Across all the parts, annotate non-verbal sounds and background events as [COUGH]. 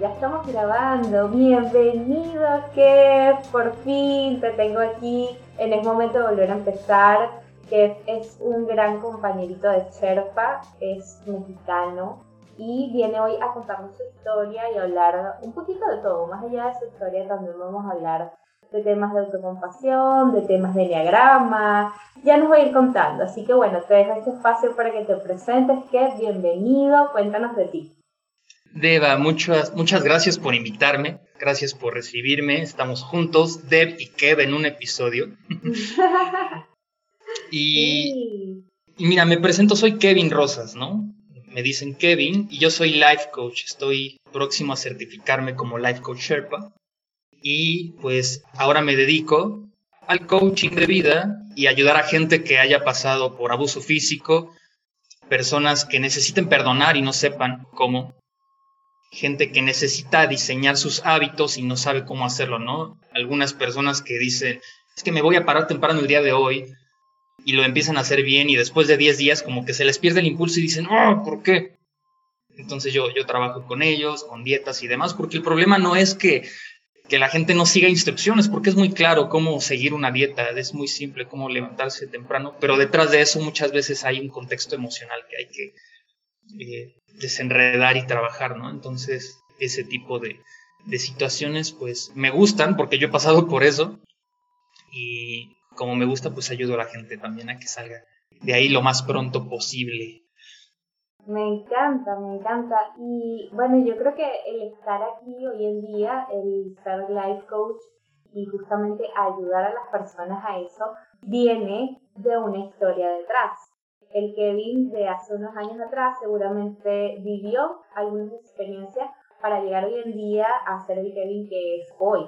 Ya estamos grabando. Bienvenido, Kev. Por fin te tengo aquí. En el momento de volver a empezar. Kev es un gran compañerito de Sherpa, es mexicano y viene hoy a contarnos su historia y hablar un poquito de todo. Más allá de su historia, también vamos a hablar de temas de autocompasión, de temas de enneagrama. Ya nos voy a ir contando. Así que bueno, te dejo este espacio para que te presentes. Kev, bienvenido. Cuéntanos de ti. Deva, muchas, muchas gracias por invitarme, gracias por recibirme, estamos juntos, Deb y Kev en un episodio. [LAUGHS] y, y, mira, me presento, soy Kevin Rosas, ¿no? Me dicen Kevin y yo soy life coach, estoy próximo a certificarme como life coach Sherpa. Y pues ahora me dedico al coaching de vida y ayudar a gente que haya pasado por abuso físico, personas que necesiten perdonar y no sepan cómo, gente que necesita diseñar sus hábitos y no sabe cómo hacerlo, ¿no? Algunas personas que dicen, es que me voy a parar temprano el día de hoy y lo empiezan a hacer bien y después de 10 días como que se les pierde el impulso y dicen, oh, ¿por qué? Entonces yo, yo trabajo con ellos, con dietas y demás, porque el problema no es que, que la gente no siga instrucciones, porque es muy claro cómo seguir una dieta, es muy simple cómo levantarse temprano, pero detrás de eso muchas veces hay un contexto emocional que hay que eh, desenredar y trabajar, ¿no? Entonces, ese tipo de, de situaciones, pues, me gustan porque yo he pasado por eso y como me gusta, pues ayudo a la gente también a que salga de ahí lo más pronto posible. Me encanta, me encanta. Y bueno, yo creo que el estar aquí hoy en día, el ser life coach y justamente ayudar a las personas a eso, viene de una historia detrás el Kevin de hace unos años atrás seguramente vivió algunas experiencias para llegar hoy en día a ser el Kevin que es hoy.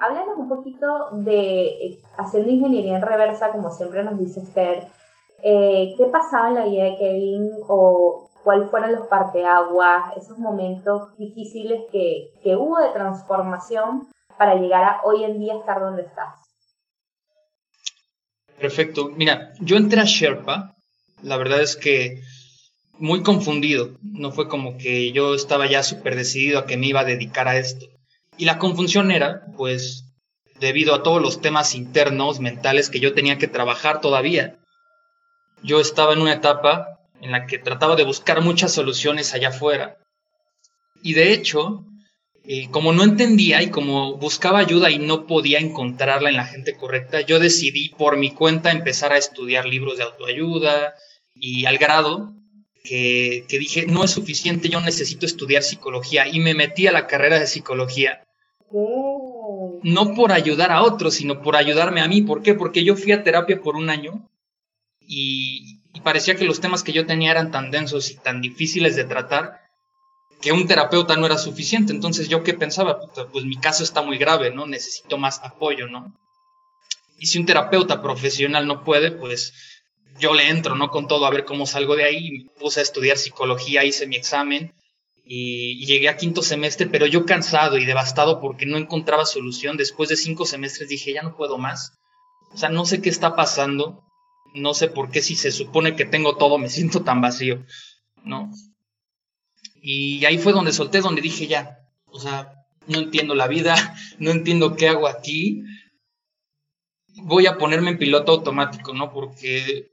Háblanos un poquito de eh, haciendo ingeniería en reversa, como siempre nos dice Esther, eh, ¿qué pasaba en la vida de Kevin o cuáles fueron los parteaguas, esos momentos difíciles que, que hubo de transformación para llegar a hoy en día estar donde estás? Perfecto. Mira, yo entré a Sherpa la verdad es que muy confundido. No fue como que yo estaba ya súper decidido a que me iba a dedicar a esto. Y la confusión era, pues, debido a todos los temas internos, mentales que yo tenía que trabajar todavía. Yo estaba en una etapa en la que trataba de buscar muchas soluciones allá afuera. Y de hecho, eh, como no entendía y como buscaba ayuda y no podía encontrarla en la gente correcta, yo decidí por mi cuenta empezar a estudiar libros de autoayuda, y al grado que, dije, no es suficiente, yo necesito estudiar psicología y me metí a la carrera de psicología. Oh. No por ayudar a otros, sino por ayudarme a mí. ¿Por qué? Porque yo fui a terapia por un año y, parecía que los temas que yo tenía eran tan densos y tan difíciles de tratar que un terapeuta no era suficiente. Entonces yo qué pensaba, pues mi caso está muy grave, ¿no? Necesito más apoyo, ¿no? Y si un terapeuta profesional no puede, pues yo le entro, ¿no? Con todo, a ver cómo salgo de ahí. Me puse a estudiar psicología, hice mi examen y, llegué a quinto semestre, pero yo cansado y devastado porque no encontraba solución. Después de cinco semestres dije, ya no puedo más. O sea, no sé qué está pasando. No sé por qué si se supone que tengo todo me siento tan vacío, ¿no? Y ahí fue donde solté, donde dije ya, o sea, no entiendo la vida, [LAUGHS] no entiendo qué hago aquí. Voy a ponerme en piloto automático, ¿no? Porque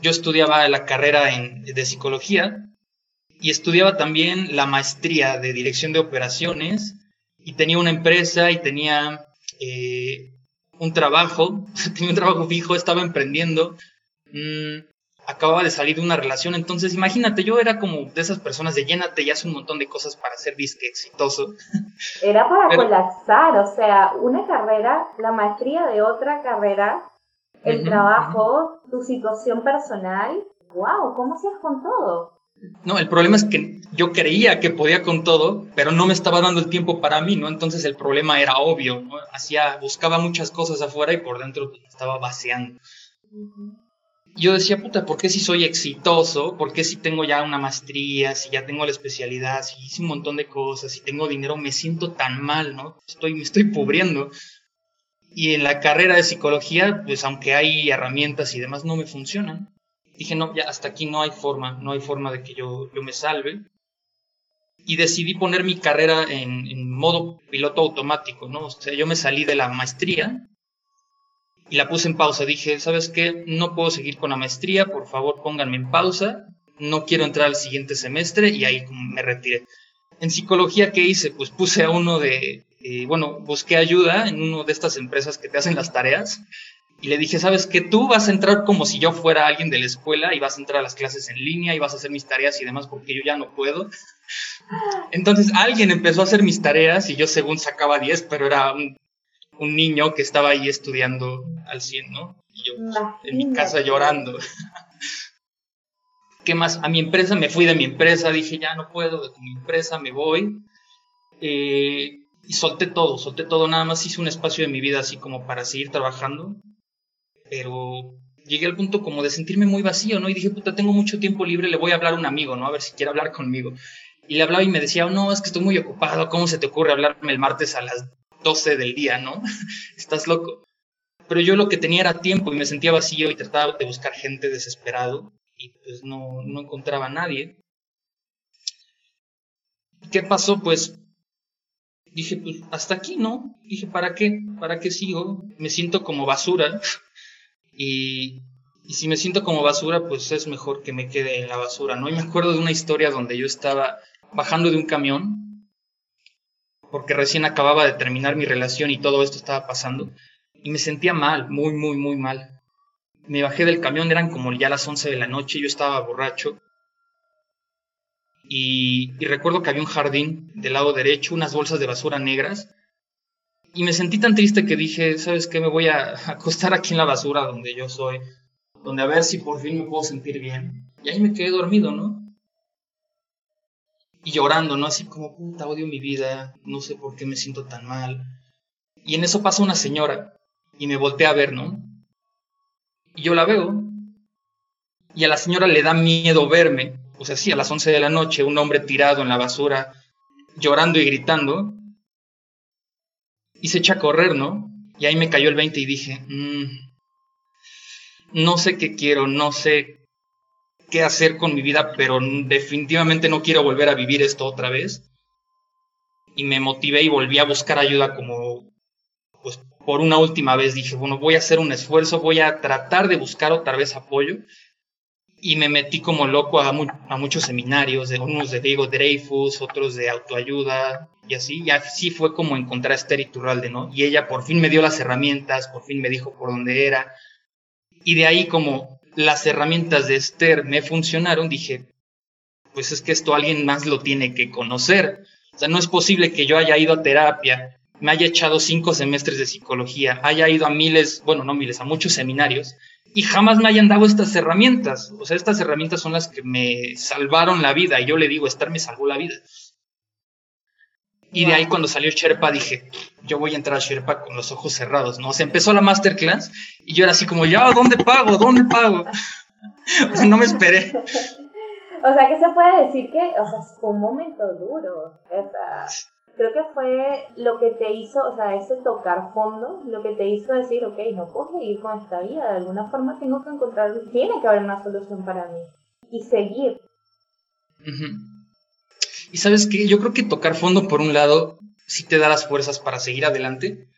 yo estudiaba la carrera de psicología y estudiaba también la maestría de dirección de operaciones y tenía una empresa y tenía eh, un trabajo, [LAUGHS] tenía un trabajo fijo, estaba emprendiendo, mm, acababa de salir de una relación, entonces imagínate, yo era como de esas personas de llénate y haz un montón de cosas para ser disque exitoso. Era para colapsar, o sea, una carrera, la maestría de otra carrera el trabajo, tu situación personal. ¡Wow! ¿Cómo hacías con todo? No, el problema es que yo creía que podía con todo, pero no me estaba dando el tiempo para mí, ¿no? Entonces el problema era obvio, ¿no? Hacía, buscaba muchas cosas afuera y por dentro estaba vaciando. Yo decía, puta, ¿por qué si soy exitoso? ¿Por qué si tengo ya una maestría? Si ya tengo la especialidad, si hice un montón de cosas, si tengo dinero, me siento tan mal, ¿no? Estoy, me estoy cubriendo. Y en la carrera de psicología, pues aunque hay herramientas y demás, no me funcionan dije, no, ya hasta aquí no hay forma, no hay forma de que yo, yo me salve. Y decidí poner mi carrera en, modo piloto automático, ¿no? O sea, yo me salí de la maestría y la puse en pausa. Dije, ¿sabes qué? No puedo seguir con la maestría, por favor pónganme en pausa. No quiero entrar al siguiente semestre y ahí me retiré. En psicología, ¿qué hice? Pues puse a uno de, eh, bueno, busqué ayuda en una de estas empresas que te hacen las tareas y le dije, sabes que tú vas a entrar como si yo fuera alguien de la escuela y vas a entrar a las clases en línea y vas a hacer mis tareas y demás porque yo ya no puedo. Entonces alguien empezó a hacer mis tareas y yo según sacaba 10, pero era un, niño que estaba ahí estudiando al 100, ¿no? Y yo en mi casa llorando. [LAUGHS] ¿Qué más? A mi empresa, me fui de mi empresa, dije, ya no puedo, de mi empresa me voy. Eh, y solté todo, solté todo, nada más hice un espacio de mi vida así como para seguir trabajando pero llegué al punto como de sentirme muy vacío, ¿no? Y dije, puta, tengo mucho tiempo libre, le voy a hablar a un amigo, ¿no? A ver si quiere hablar conmigo. Y le hablaba y me decía, no, es que estoy muy ocupado, ¿cómo se te ocurre hablarme el martes a las 12 del día, ¿no? [LAUGHS] Estás loco. Pero yo lo que tenía era tiempo y me sentía vacío y trataba de buscar gente desesperado y pues no, no encontraba a nadie. ¿Qué pasó? Pues dije, pues hasta aquí, ¿no? Dije, ¿para qué? ¿Para qué sigo? Me siento como basura. [LAUGHS] Y, si me siento como basura, pues es mejor que me quede en la basura, ¿no? Y me acuerdo de una historia donde yo estaba bajando de un camión, porque recién acababa de terminar mi relación y todo esto estaba pasando, y me sentía mal, muy, muy, muy mal. Me bajé del camión, eran como ya las 11 de la noche, yo estaba borracho, y, recuerdo que había un jardín del lado derecho, unas bolsas de basura negras, y me sentí tan triste que dije, ¿sabes qué? Me voy a [LAUGHS] acostar aquí en la basura donde yo soy, donde a ver si por fin me puedo sentir bien. Y ahí me quedé dormido, ¿no? Y llorando, ¿no? Así como, puta, odio mi vida, no sé por qué me siento tan mal. Y en eso pasa una señora y me volteé a ver, ¿no? Y yo la veo. Y a la señora le da miedo verme. O sea, sí, a las 11 de la noche, un hombre tirado en la basura, llorando y gritando y se echa a correr, ¿no? Y ahí me cayó el 20 y dije, mm, no sé qué quiero, no sé qué hacer con mi vida, pero definitivamente no quiero volver a vivir esto otra vez. Y me motivé y volví a buscar ayuda como, pues por una última vez dije, bueno, voy a hacer un esfuerzo, voy a tratar de buscar otra vez apoyo. Y me metí como loco a, a muchos seminarios, de unos de Diego Dreyfus, otros de autoayuda, y así, y así fue como encontré a Esther Iturralde, ¿no? Y ella por fin me dio las herramientas, por fin me dijo por dónde era. Y de ahí como las herramientas de Esther me funcionaron, dije, pues es que esto alguien más lo tiene que conocer. O sea, no es posible que yo haya ido a terapia, me haya echado cinco semestres de psicología, haya ido a miles, bueno, no miles, a muchos seminarios, y jamás me hayan dado estas herramientas. O sea, estas herramientas son las que me salvaron la vida. Y yo le digo, Esther me salvó la vida. Y de ahí cuando salió Sherpa dije, yo voy a entrar a Sherpa con los ojos cerrados, ¿no? O sea, empezó la masterclass y yo era así como, ya, ¿dónde pago? ¿Dónde pago? [LAUGHS] o sea, no me esperé. [LAUGHS] o sea, que se puede decir que, o sea, fue un momento duro. O sea, creo que fue lo que te hizo, o sea, ese tocar fondo, lo que te hizo decir, ok, no puedo seguir con esta vida, de alguna forma tengo que encontrar, tiene que haber una solución para mí. Y seguir. Y sabes que yo creo que tocar fondo, por un lado, sí te da las fuerzas para seguir adelante,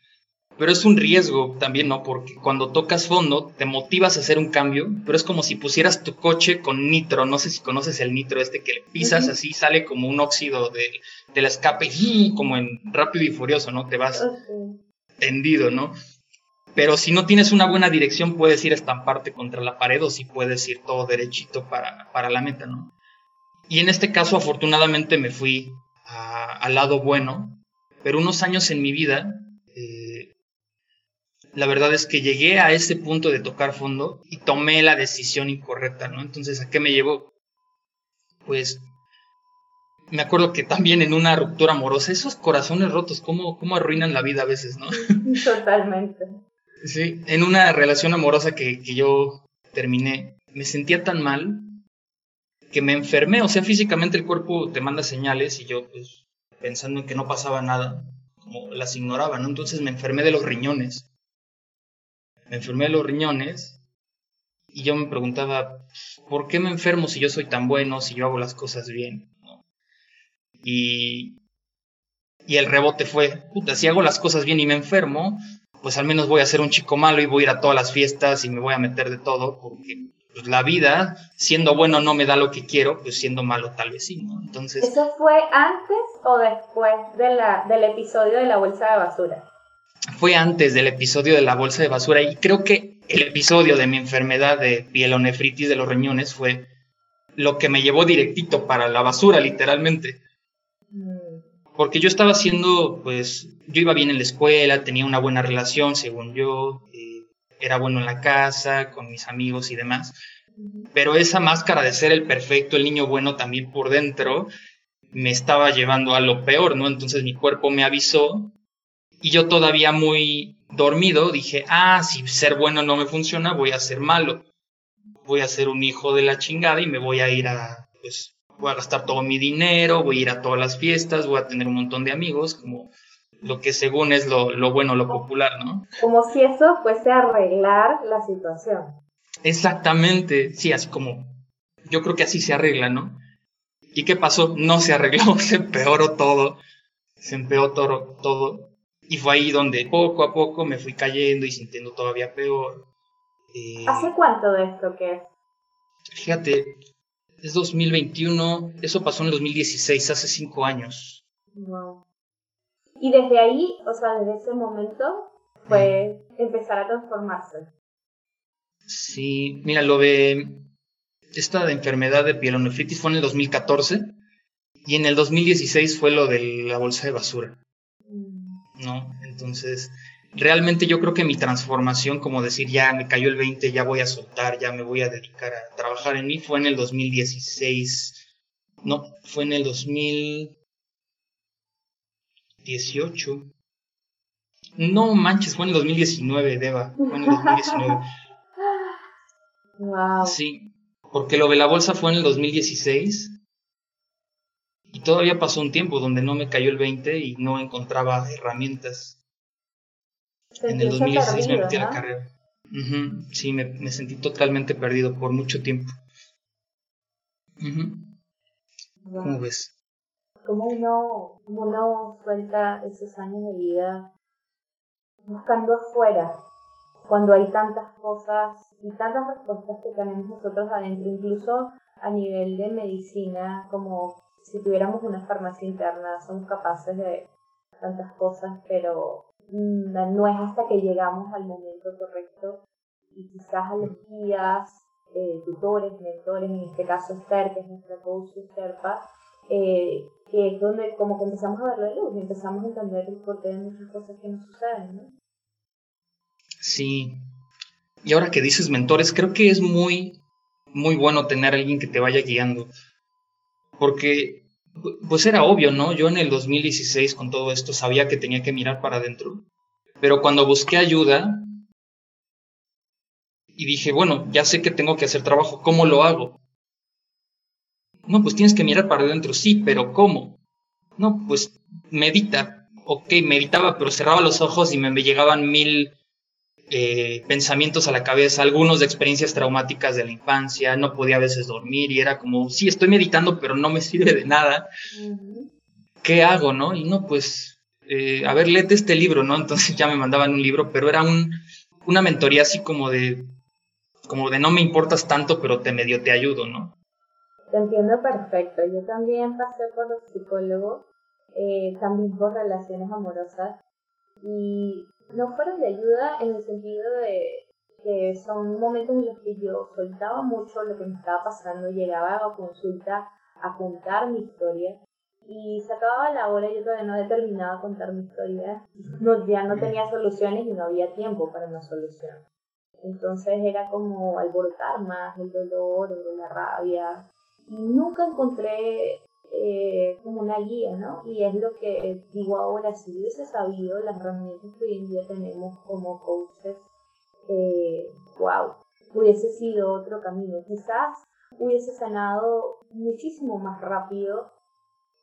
pero es un riesgo también, ¿no? Porque cuando tocas fondo te motivas a hacer un cambio, pero es como si pusieras tu coche con nitro, no sé si conoces el nitro este que le pisas así, sale como un óxido de, del escape, como en rápido y furioso, ¿no? Te vas tendido, ¿no? Pero si no tienes una buena dirección puedes ir a estamparte contra la pared o si puedes ir todo derechito para, para la meta, ¿no? Y en este caso, afortunadamente, me fui al lado bueno, pero unos años en mi vida, eh, la verdad es que llegué a ese punto de tocar fondo y tomé la decisión incorrecta, ¿no? Entonces, ¿a qué me llevó? pues me acuerdo que también en una ruptura amorosa, esos corazones rotos, ¿cómo, cómo arruinan la vida a veces, ¿no? [LAUGHS] Totalmente. Sí, en una relación amorosa que, que yo terminé, me sentía tan mal que me enfermé, o sea, físicamente el cuerpo te manda señales y yo, pues, pensando en que no pasaba nada, como las ignoraba, ¿no? Entonces me enfermé de los riñones. Me enfermé de los riñones y yo me preguntaba, ¿por qué me enfermo si yo soy tan bueno, si yo hago las cosas bien? Y, y el rebote fue, puta, si hago las cosas bien y me enfermo, pues al menos voy a ser un chico malo y voy a ir a todas las fiestas y me voy a meter de todo, porque pues, la vida, siendo bueno no me da lo que quiero, pues siendo malo tal vez sí, ¿no? Entonces... ¿Eso fue antes o después de la, del episodio de la bolsa de basura? Fue antes del episodio de la bolsa de basura y creo que el episodio de mi enfermedad de pielonefritis de los riñones fue lo que me llevó directito para la basura, literalmente. Porque yo estaba haciendo, pues, yo iba bien en la escuela, tenía una buena relación, según yo, era bueno en la casa, con mis amigos y demás. Pero esa máscara de ser el perfecto, el niño bueno también por dentro, me estaba llevando a lo peor, ¿no? Entonces mi cuerpo me avisó y yo todavía muy dormido dije, ah, si ser bueno no me funciona, voy a ser malo. Voy a ser un hijo de la chingada y me voy a ir a, pues, voy a gastar todo mi dinero, voy a ir a todas las fiestas, voy a tener un montón de amigos, como lo que según es lo, lo bueno, lo popular, ¿no? Como si eso fuese arreglar la situación. Exactamente, sí, así como, yo creo que así se arregla, ¿no? ¿Y qué pasó? No se arregló, [LAUGHS] se empeoró todo, se empeoró todo, todo. Y fue ahí donde poco a poco me fui cayendo y sintiendo todavía peor. Eh, ¿Hace cuánto de esto que es? Fíjate, es 2021, eso pasó en 2016, hace cinco años. Wow. Y desde ahí, o sea, desde ese momento, fue empezar a transformarse. Sí, mira, lo de esta enfermedad de pielonefritis fue en el 2014 y en el 2016 fue lo de la bolsa de basura. Mm. ¿No? Entonces, realmente yo creo que mi transformación, como decir, ya me cayó el 20, ya voy a soltar, ya me voy a dedicar a trabajar en mí, fue en el 2016. No, fue en el 2018. No manches, fue en el 2019, Deva. Fue en el 2019. Wow. Sí, porque lo de la bolsa fue en el 2016 y todavía pasó un tiempo donde no me cayó el 20 y no encontraba herramientas en el 2016 me metí a la carrera. Sí, me, sentí totalmente perdido por mucho tiempo. ¿Cómo ves? ¿Cómo uno, uno suelta esos años de vida buscando afuera cuando hay tantas cosas y tantas respuestas que tenemos nosotros adentro, incluso a nivel de medicina, como si tuviéramos una farmacia interna, somos capaces de tantas cosas, pero no es hasta que llegamos al momento correcto y quizás a los guías, eh, tutores, mentores, en este caso Esther, que es nuestra coach Serpa, eh, que es donde como que empezamos a ver la luz y empezamos a entender el porqué de muchas cosas que nos suceden, ¿no? Sí. Y ahora que dices mentores, creo que es muy, muy bueno tener a alguien que te vaya guiando. Porque pues era obvio, ¿no? Yo en el 2016 con todo esto sabía que tenía que mirar para adentro, pero cuando busqué ayuda y dije, bueno, ya sé que tengo que hacer trabajo, ¿cómo lo hago? No, pues tienes que mirar para adentro, sí, pero ¿cómo? No, pues medita. Ok, meditaba, pero cerraba los ojos y me llegaban mil eh, pensamientos a la cabeza, algunos de experiencias traumáticas de la infancia, no podía a veces dormir y era como, sí, estoy meditando, pero no me [LAUGHS] sirve de nada. ¿Qué hago, no? Y no, pues, eh, a ver, léete este libro, ¿no? [LAUGHS] Entonces ya me mandaban un libro, pero era un, una mentoría así como de, como de no me importas tanto, pero te medio te ayudo, ¿no? Te entiendo perfecto. Yo también pasé por los psicólogos, eh, también por relaciones amorosas y no fueron de ayuda en el sentido de que son momentos en los que yo soltaba mucho lo que me estaba pasando, llegaba a consulta a contar mi historia y se acababa la hora y yo todavía no había terminado contar mi historia, no, ya no tenía soluciones y no había tiempo para una solución. Entonces era como alborotar más el dolor o la rabia nunca encontré eh, como una guía, ¿no? Y es lo que digo ahora, si hubiese sabido las herramientas que hoy en día tenemos como coaches, eh, wow, hubiese sido otro camino. Quizás hubiese sanado muchísimo más rápido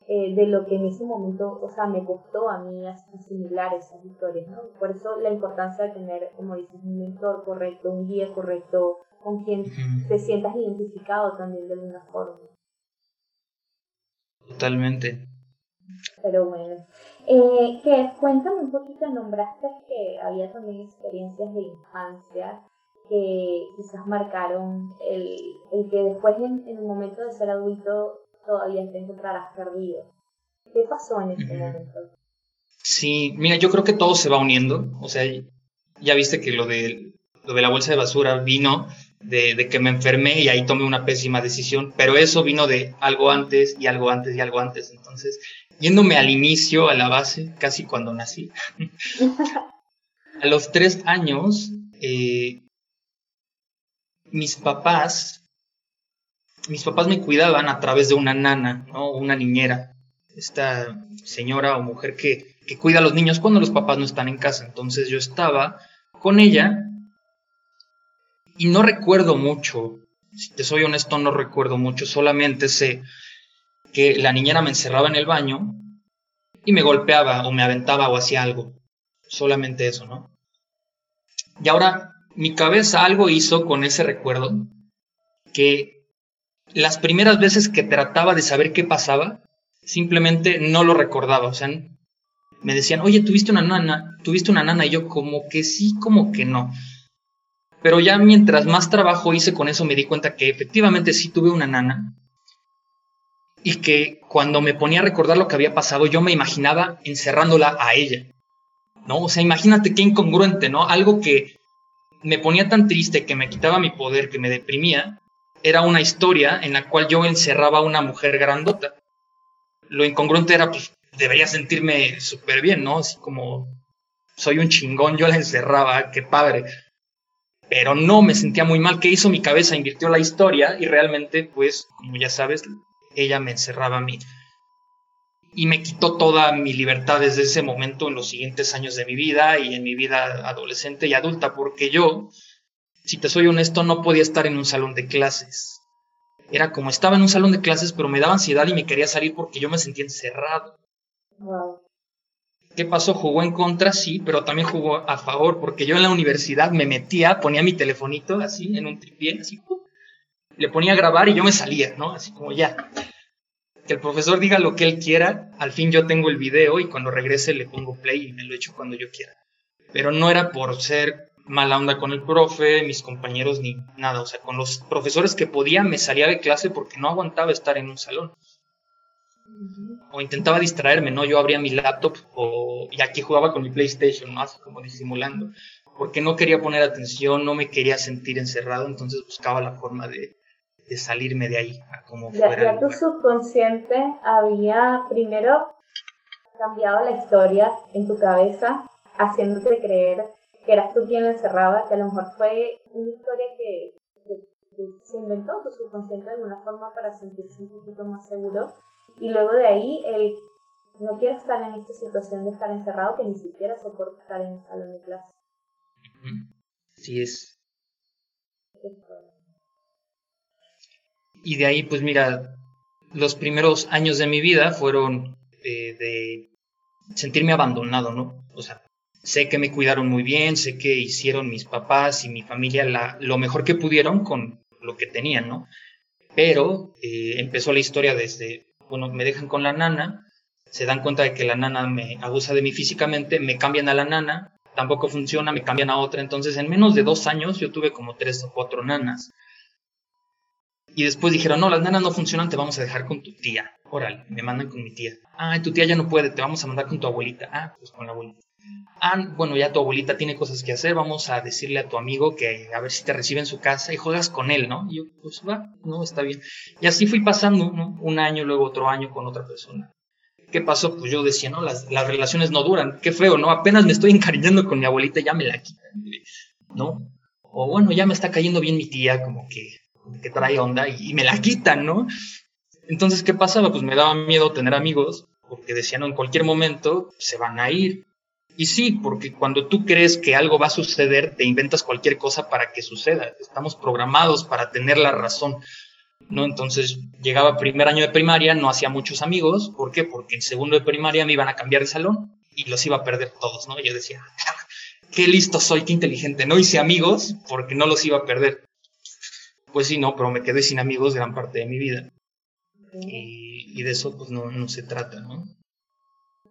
eh, de lo que en ese momento, o sea, me costó a mí asimilar esas historias, ¿no? Por eso la importancia de tener, como dices, un mentor correcto, un guía correcto, con quien te sientas identificado también de alguna forma. Totalmente. Pero bueno, eh, que cuéntame un poquito, nombraste que había también experiencias de infancia que quizás marcaron el, el que después en, en, el momento de ser adulto todavía te encontrarás perdido. ¿Qué pasó en ese momento? Sí, mira, yo creo que todo se va uniendo. O sea, ya viste que lo de, lo de la bolsa de basura vino de, que me enfermé y ahí tomé una pésima decisión, pero eso vino de algo antes y algo antes y algo antes. Entonces, yéndome al inicio, a la base, casi cuando nací, [LAUGHS] a los tres años, eh, mis papás mis papás me cuidaban a través de una nana, ¿no? Una niñera. Esta señora o mujer que, que cuida a los niños cuando los papás no están en casa. Entonces yo estaba con ella y no recuerdo mucho. Si te soy honesto, no recuerdo mucho. Solamente sé que la niñera me encerraba en el baño y me golpeaba o me aventaba o hacía algo. Solamente eso, ¿no? Y ahora mi cabeza algo hizo con ese recuerdo que las primeras veces que trataba de saber qué pasaba, simplemente no lo recordaba. O sea, me decían, oye, tuviste una nana, tuviste una nana, y yo como que sí, como que no. Pero ya mientras más trabajo hice con eso, me di cuenta que efectivamente sí tuve una nana. Y que cuando me ponía a recordar lo que había pasado, yo me imaginaba encerrándola a ella. ¿No? O sea, imagínate qué incongruente, ¿no? Algo que me ponía tan triste, que me quitaba mi poder, que me deprimía, era una historia en la cual yo encerraba a una mujer grandota. Lo incongruente era, pues, debería sentirme súper bien, ¿no? Así como, soy un chingón, yo la encerraba, qué padre. Pero no, me sentía muy mal. ¿Qué hizo mi cabeza? Invirtió la historia y realmente, pues, como ya sabes, ella me encerraba a mí. Y me quitó toda mi libertad desde ese momento en los siguientes años de mi vida y en mi vida adolescente y adulta, porque yo si te soy honesto, no podía estar en un salón de clases. Era como estaba en un salón de clases, pero me daba ansiedad y me quería salir porque yo me sentía encerrado. ¿Qué pasó? Jugó en contra, sí, pero también jugó a favor, porque yo en la universidad me metía, ponía mi telefonito así, en un tripié, así, le ponía a grabar y yo me salía, ¿no? Así como ya. Que el profesor diga lo que él quiera, al fin yo tengo el video y cuando regrese le pongo play y me lo echo cuando yo quiera. Pero no era por ser mala onda con el profe, mis compañeros ni nada. O sea, con los profesores que podía me salía de clase porque no aguantaba estar en un salón. O intentaba distraerme, ¿no? Yo abría mi laptop o, y aquí jugaba con mi PlayStation, más como disimulando. Porque no quería poner atención, no me quería sentir encerrado, entonces buscaba la forma de, de salirme de ahí. A como ya, fuera ya tu subconsciente había primero cambiado la historia en tu cabeza, haciéndote creer que eras tú quien lo encerraba, que a lo mejor fue una historia que, se inventó tu subconsciente de alguna forma para sentirse un poquito más seguro. Y luego de ahí, él no quiere estar en esta situación de estar encerrado, que ni siquiera soporta estar en el salón de clase. Sí es. Y de ahí, pues mira, los primeros años de mi vida fueron eh, de sentirme abandonado, ¿no? O sea, sé que me cuidaron muy bien, sé que hicieron mis papás y mi familia la, lo mejor que pudieron con lo que tenían, ¿no? Pero eh, empezó la historia desde, bueno, me dejan con la nana, se dan cuenta de que la nana me abusa de mí físicamente, me cambian a la nana, tampoco funciona, me cambian a otra, entonces en menos de dos años yo tuve como tres o cuatro nanas. Y después dijeron, no, las nanas no funcionan, te vamos a dejar con tu tía. Órale, me mandan con mi tía. Ah, tu tía ya no puede, te vamos a mandar con tu abuelita. Ah, pues con la abuelita ah, bueno, ya tu abuelita tiene cosas que hacer, vamos a decirle a tu amigo que a ver si te recibe en su casa y juegas con él, ¿no? Y yo, pues va, no, está bien. Y así fui pasando, ¿no? Un año, luego otro año con otra persona. ¿Qué pasó? Pues yo decía, no, las, las relaciones no duran, qué feo, ¿no? Apenas me estoy encariñando con mi abuelita, ya me la quitan, ¿no? O bueno, ya me está cayendo bien mi tía, como que que trae onda y, me la quitan, ¿no? Entonces, ¿qué pasaba? Pues me daba miedo tener amigos porque decían, no, en cualquier momento se van a ir. Y sí, porque cuando tú crees que algo va a suceder, te inventas cualquier cosa para que suceda. Estamos programados para tener la razón. ¿no? Entonces llegaba primer año de primaria, no hacía muchos amigos. ¿Por qué? Porque en segundo de primaria me iban a cambiar de salón y los iba a perder todos, ¿no? yo decía, qué listo soy, qué inteligente. No hice amigos porque no los iba a perder. Pues sí, no, pero me quedé sin amigos gran parte de mi vida. Y, de eso pues no, no se trata, ¿no?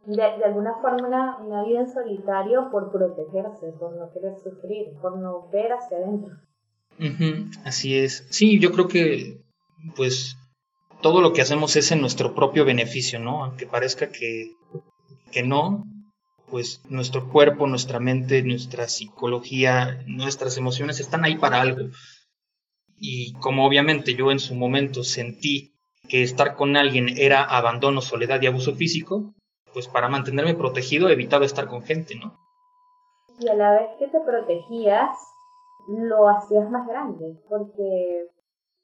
De, de, alguna forma una, vida en solitario por protegerse, por no querer sufrir, por no ver hacia adentro. así es. Sí, yo creo que pues todo lo que hacemos es en nuestro propio beneficio, ¿no? Aunque parezca que, que no, pues nuestro cuerpo, nuestra mente, nuestra psicología, nuestras emociones están ahí para algo. Y como obviamente yo en su momento sentí que estar con alguien era abandono, soledad y abuso físico, pues para mantenerme protegido evitaba estar con gente, ¿no? Y a la vez que te protegías, lo hacías más grande, porque,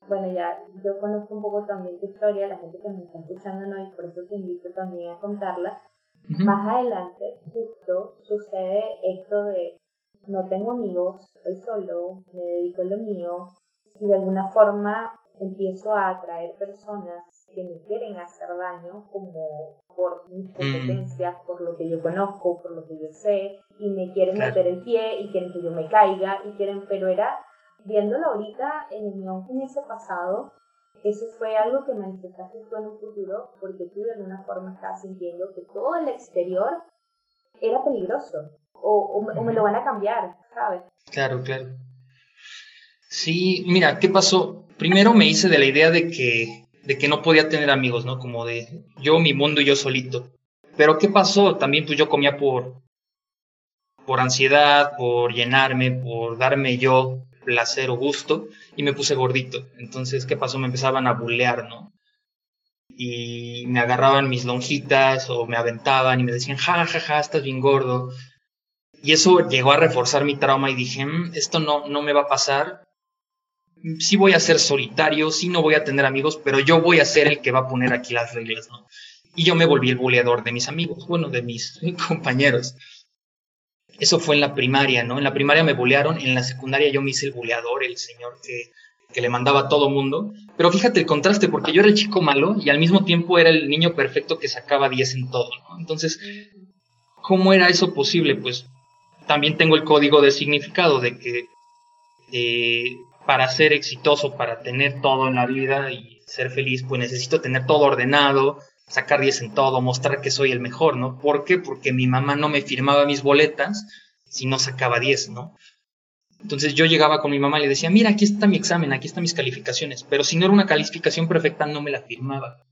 bueno, ya yo conozco un poco también tu historia, la gente que me está escuchando no, y por eso te invito también a contarla. Más adelante, justo, sucede esto de no tengo amigos, estoy solo, me dedico a lo mío, y de alguna forma empiezo a atraer personas que me quieren hacer daño como por mis mm. competencias, por lo que yo conozco, por lo que yo sé, y me quieren meter el pie y quieren que yo me caiga y quieren, pero era, viéndolo ahorita en que hubiese pasado, eso fue algo que manifestaste tú en un futuro porque tú de alguna forma estabas sintiendo que todo el exterior era peligroso o, o me lo van a cambiar, ¿sabes? Claro, claro. Sí, mira, ¿qué pasó? Primero me hice de la idea de que, de que no podía tener amigos, ¿no? Como de yo, mi mundo y yo solito. Pero ¿qué pasó? También pues yo comía por, por ansiedad, por llenarme, por darme yo placer o gusto y me puse gordito. Entonces, ¿qué pasó? Me empezaban a bulear, ¿no? Y me agarraban mis lonjitas o me aventaban y me decían, ja, ja, ja, estás bien gordo. Y eso llegó a reforzar mi trauma y dije, mm, esto no, no me va a pasar sí voy a ser solitario, sí no voy a tener amigos, pero yo voy a ser el que va a poner aquí las reglas, ¿no? Y yo me volví el buleador de mis amigos, bueno, de mis [LAUGHS] compañeros. Eso fue en la primaria, ¿no? En la primaria me bulearon, en la secundaria yo me hice el buleador, el señor que, que le mandaba a todo mundo. Pero fíjate el contraste, porque yo era el chico malo y al mismo tiempo era el niño perfecto que sacaba 10 en todo, ¿no? Entonces, ¿cómo era eso posible? Pues también tengo el código de significado de que eh, para ser exitoso, para tener todo en la vida y ser feliz, pues necesito tener todo ordenado, sacar 10 en todo, mostrar que soy el mejor, ¿no? ¿Por qué? Porque mi mamá no me firmaba mis boletas si no sacaba 10, ¿no? Entonces yo llegaba con mi mamá y le decía, mira, aquí está mi examen, aquí están mis calificaciones, pero si no era una calificación perfecta no me la firmaba.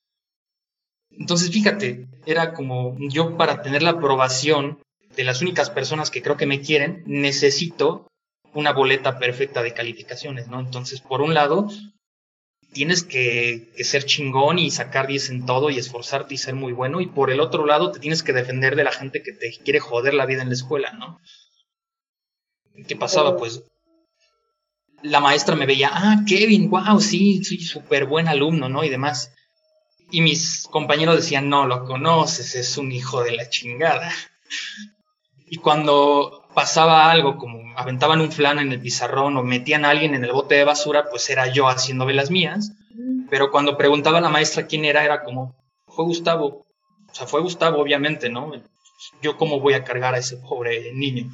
Entonces fíjate, era como yo para tener la aprobación de las únicas personas que creo que me quieren, necesito una boleta perfecta de calificaciones, ¿no? Entonces, por un lado, tienes que, ser chingón y sacar 10 en todo y esforzarte y ser muy bueno, y por el otro lado, te tienes que defender de la gente que te quiere joder la vida en la escuela, ¿no? ¿Qué pasaba? Pues la maestra me veía, ah, Kevin, wow, sí, soy súper buen alumno, ¿no? Y demás. Y mis compañeros decían, no, lo conoces, es un hijo de la chingada. Y cuando pasaba algo como aventaban un flan en el pizarrón o metían a alguien en el bote de basura, pues era yo haciéndome las mías. Pero cuando preguntaba a la maestra quién era, era como, fue Gustavo. O sea, fue Gustavo, obviamente, ¿no? Yo cómo voy a cargar a ese pobre niño.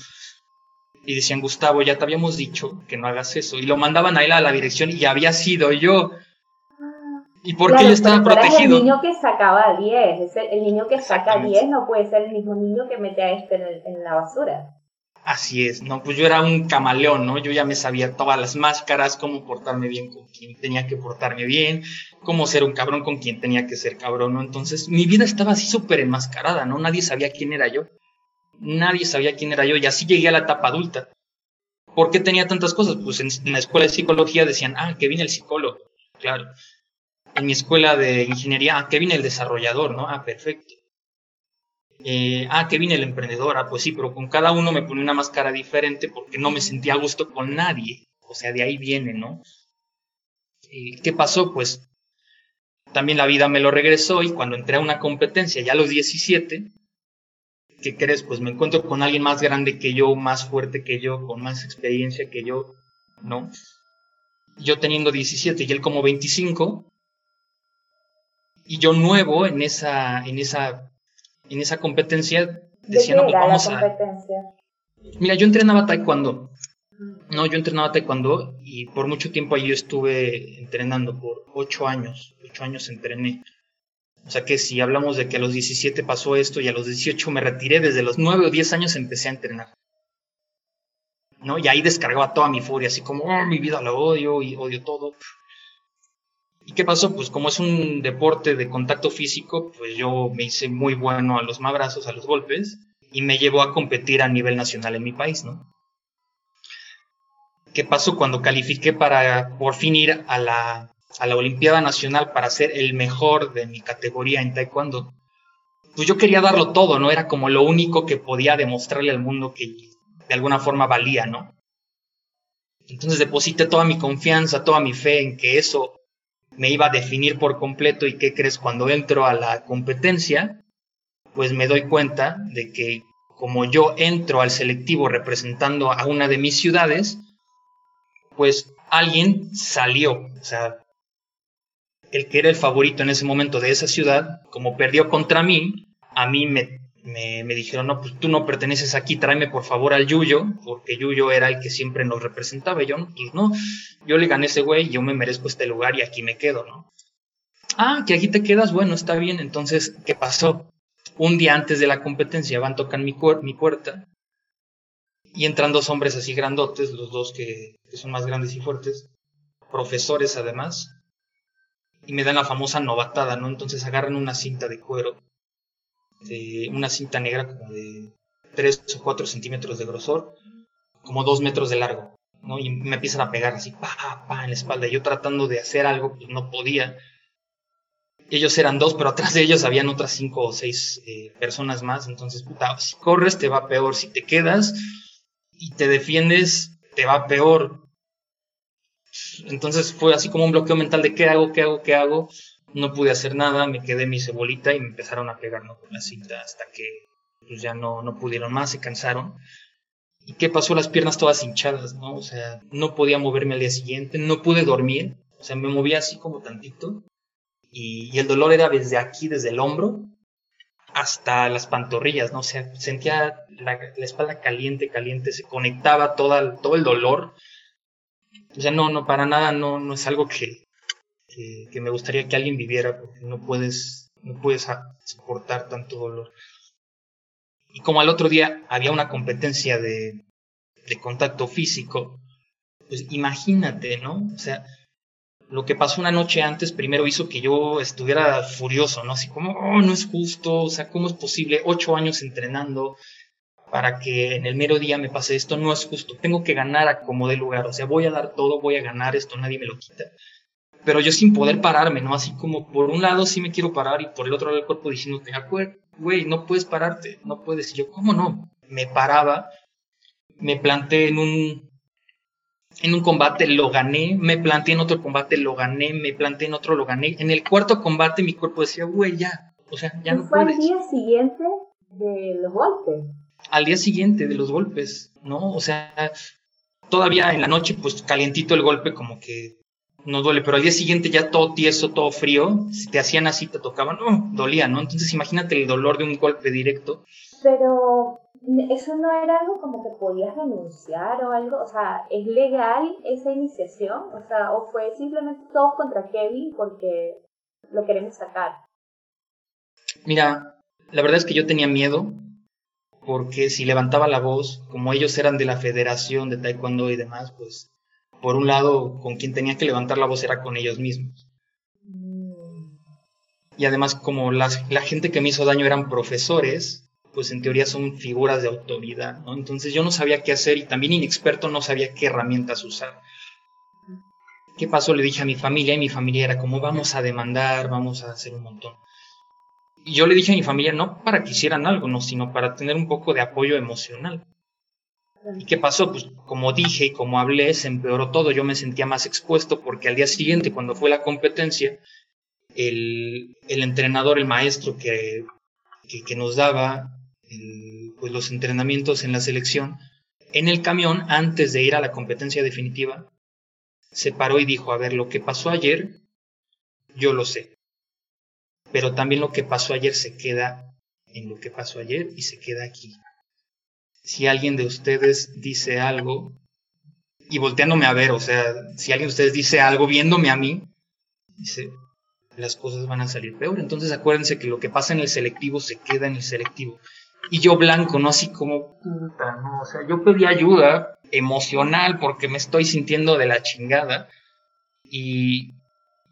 Y decían, Gustavo, ya te habíamos dicho que no hagas eso. Y lo mandaban a él a la dirección y había sido yo. ¿Y por qué yo estaba protegido? el niño que sacaba 10. El niño que saca 10 no puede ser el mismo niño que mete a este en, en la basura. Así es, no, pues yo era un camaleón, ¿no? Yo ya me sabía todas las máscaras, cómo portarme bien con quien tenía que portarme bien, cómo ser un cabrón con quien tenía que ser cabrón, ¿no? Entonces mi vida estaba así súper enmascarada, ¿no? Nadie sabía quién era yo. Nadie sabía quién era yo y así llegué a la etapa adulta. ¿Por qué tenía tantas cosas? Pues en, la escuela de psicología decían, ah, que viene el psicólogo, claro. En mi escuela de ingeniería, ah, que viene el desarrollador, ¿no? Ah, perfecto eh, ah, que viene el emprendedor, ah, pues sí, pero con cada uno me pone una máscara diferente porque no me sentía a gusto con nadie. O sea, de ahí viene, ¿no? ¿Qué pasó? Pues también la vida me lo regresó y cuando entré a una competencia ya a los 17, ¿qué crees? Pues me encuentro con alguien más grande que yo, más fuerte que yo, con más experiencia que yo, ¿no? Yo teniendo 17 y él como 25, y yo nuevo en esa, en esa, en esa competencia, decía, no, pues vamos competencia? Mira, yo entrenaba taekwondo. No, yo entrenaba taekwondo y por mucho tiempo ahí yo estuve entrenando, por ocho años, ocho años entrené. O sea que si hablamos de que a los 17 pasó esto y a los 18 me retiré, desde los 9 o 10 años empecé a entrenar. ¿No? Y ahí descargaba toda mi furia, así como, oh, mi vida la odio y odio todo. ¿Y qué pasó? Pues como es un deporte de contacto físico, pues yo me hice muy bueno a los mabrazos, a los golpes, y me llevó a competir a nivel nacional en mi país, ¿no? ¿Qué pasó cuando califiqué para por fin ir a la, a la Olimpiada Nacional para ser el mejor de mi categoría en Taekwondo? Pues yo quería darlo todo, ¿no? Era como lo único que podía demostrarle al mundo que de alguna forma valía, ¿no? Entonces deposité toda mi confianza, toda mi fe en que eso me iba a definir por completo y qué crees cuando entro a la competencia, pues me doy cuenta de que como yo entro al selectivo representando a una de mis ciudades, pues alguien salió, o sea, el que era el favorito en ese momento de esa ciudad, como perdió contra mí, a mí me, me, dijeron, no, pues tú no perteneces aquí, tráeme por favor al Yuyo, porque Yuyo era el que siempre nos representaba. Y yo, pues no, yo le gané a ese güey, yo me merezco este lugar y aquí me quedo, ¿no? Ah, que aquí te quedas, bueno, está bien. Entonces, ¿qué pasó? Un día antes de la competencia van, tocan mi, mi puerta y entran dos hombres así grandotes, los dos que, son más grandes y fuertes, profesores además, y me dan la famosa novatada, ¿no? Entonces agarran una cinta de cuero, una cinta negra como de 3 o 4 centímetros de grosor, como 2 metros de largo, ¿no? Y me empiezan a pegar así, pa, pa, en la espalda. Yo tratando de hacer algo, pues no podía. Ellos eran dos, pero atrás de ellos habían otras cinco o seis eh, personas más. Entonces, puta, si corres te va peor, si te quedas y te defiendes te va peor. Entonces fue así como un bloqueo mental de qué hago, qué hago, qué hago. No pude hacer nada, me quedé mi cebolita y me empezaron a pegar con la cinta hasta que pues, ya no, no pudieron más, se cansaron. ¿Y qué pasó? Las piernas todas hinchadas, ¿no? O sea, no podía moverme al día siguiente, no pude dormir, o sea, me movía así como tantito. Y, el dolor era desde aquí, desde el hombro, hasta las pantorrillas, ¿no? O sea, sentía la, espalda caliente, caliente, se conectaba todo el dolor. O sea, no, no, para nada, no, no es algo que, que, me gustaría que alguien viviera, porque no puedes, no puedes soportar tanto dolor. Y como al otro día había una competencia de, de contacto físico, pues imagínate, ¿no? O sea, lo que pasó una noche antes primero hizo que yo estuviera furioso, ¿no? Así como, oh, no es justo, o sea, ¿cómo es posible? Ocho años entrenando para que en el mero día me pase esto, no es justo. Tengo que ganar a como de lugar, o sea, voy a dar todo, voy a ganar esto, nadie me lo quita. Pero yo sin poder pararme, ¿no? Así como por un lado sí me quiero parar y por el otro lado del cuerpo diciéndote, güey, no puedes pararte, no puedes. Y yo, ¿cómo no? Me paraba, me planté en un en un combate lo gané, me planté en otro combate lo gané, me planté en otro lo gané. En el cuarto combate mi cuerpo decía, güey, ya, o sea, ya no fue al día siguiente de los golpes? Al día siguiente de los golpes, ¿no? O sea, todavía en la noche, pues calientito el golpe, como que no duele, pero al día siguiente ya todo tieso, todo frío, si te hacían así, te tocaban, no, dolía, ¿no? Entonces imagínate el dolor de un golpe directo. Pero eso no era algo como que podías denunciar o algo, o sea, ¿es legal esa iniciación? O sea, o fue simplemente todo contra Kevin porque lo queremos sacar. Mira, la verdad es que yo tenía miedo porque si levantaba la voz, como ellos eran de la federación de taekwondo y demás, pues por un lado con quien tenía que levantar la voz era con ellos mismos. Y además como la gente que me hizo daño eran profesores, pues en teoría son figuras de autoridad, ¿no? Entonces yo no sabía qué hacer y también inexperto no sabía qué herramientas usar. ¿Qué pasó? Le dije a mi familia y mi familia era como vamos a demandar, vamos a hacer un montón. Y yo le dije a mi familia no para que hicieran algo, no, sino para tener un poco de apoyo emocional. ¿Y qué pasó? Pues como dije y como hablé, se empeoró todo. Yo me sentía más expuesto porque al día siguiente, cuando fue la competencia, el, entrenador, el maestro que, que, nos daba pues los entrenamientos en la selección, en el camión, antes de ir a la competencia definitiva, se paró y dijo, a ver, lo que pasó ayer, yo lo sé. Pero también lo que pasó ayer se queda en lo que pasó ayer y se queda aquí. Si alguien de ustedes dice algo, y volteándome a ver, o sea, si alguien de ustedes dice algo viéndome a mí, dice, las cosas van a salir peor. Entonces acuérdense que lo que pasa en el selectivo se queda en el selectivo. Y yo blanco, ¿no? Así como, puta, no, o sea, yo pedí ayuda emocional porque me estoy sintiendo de la chingada. Y,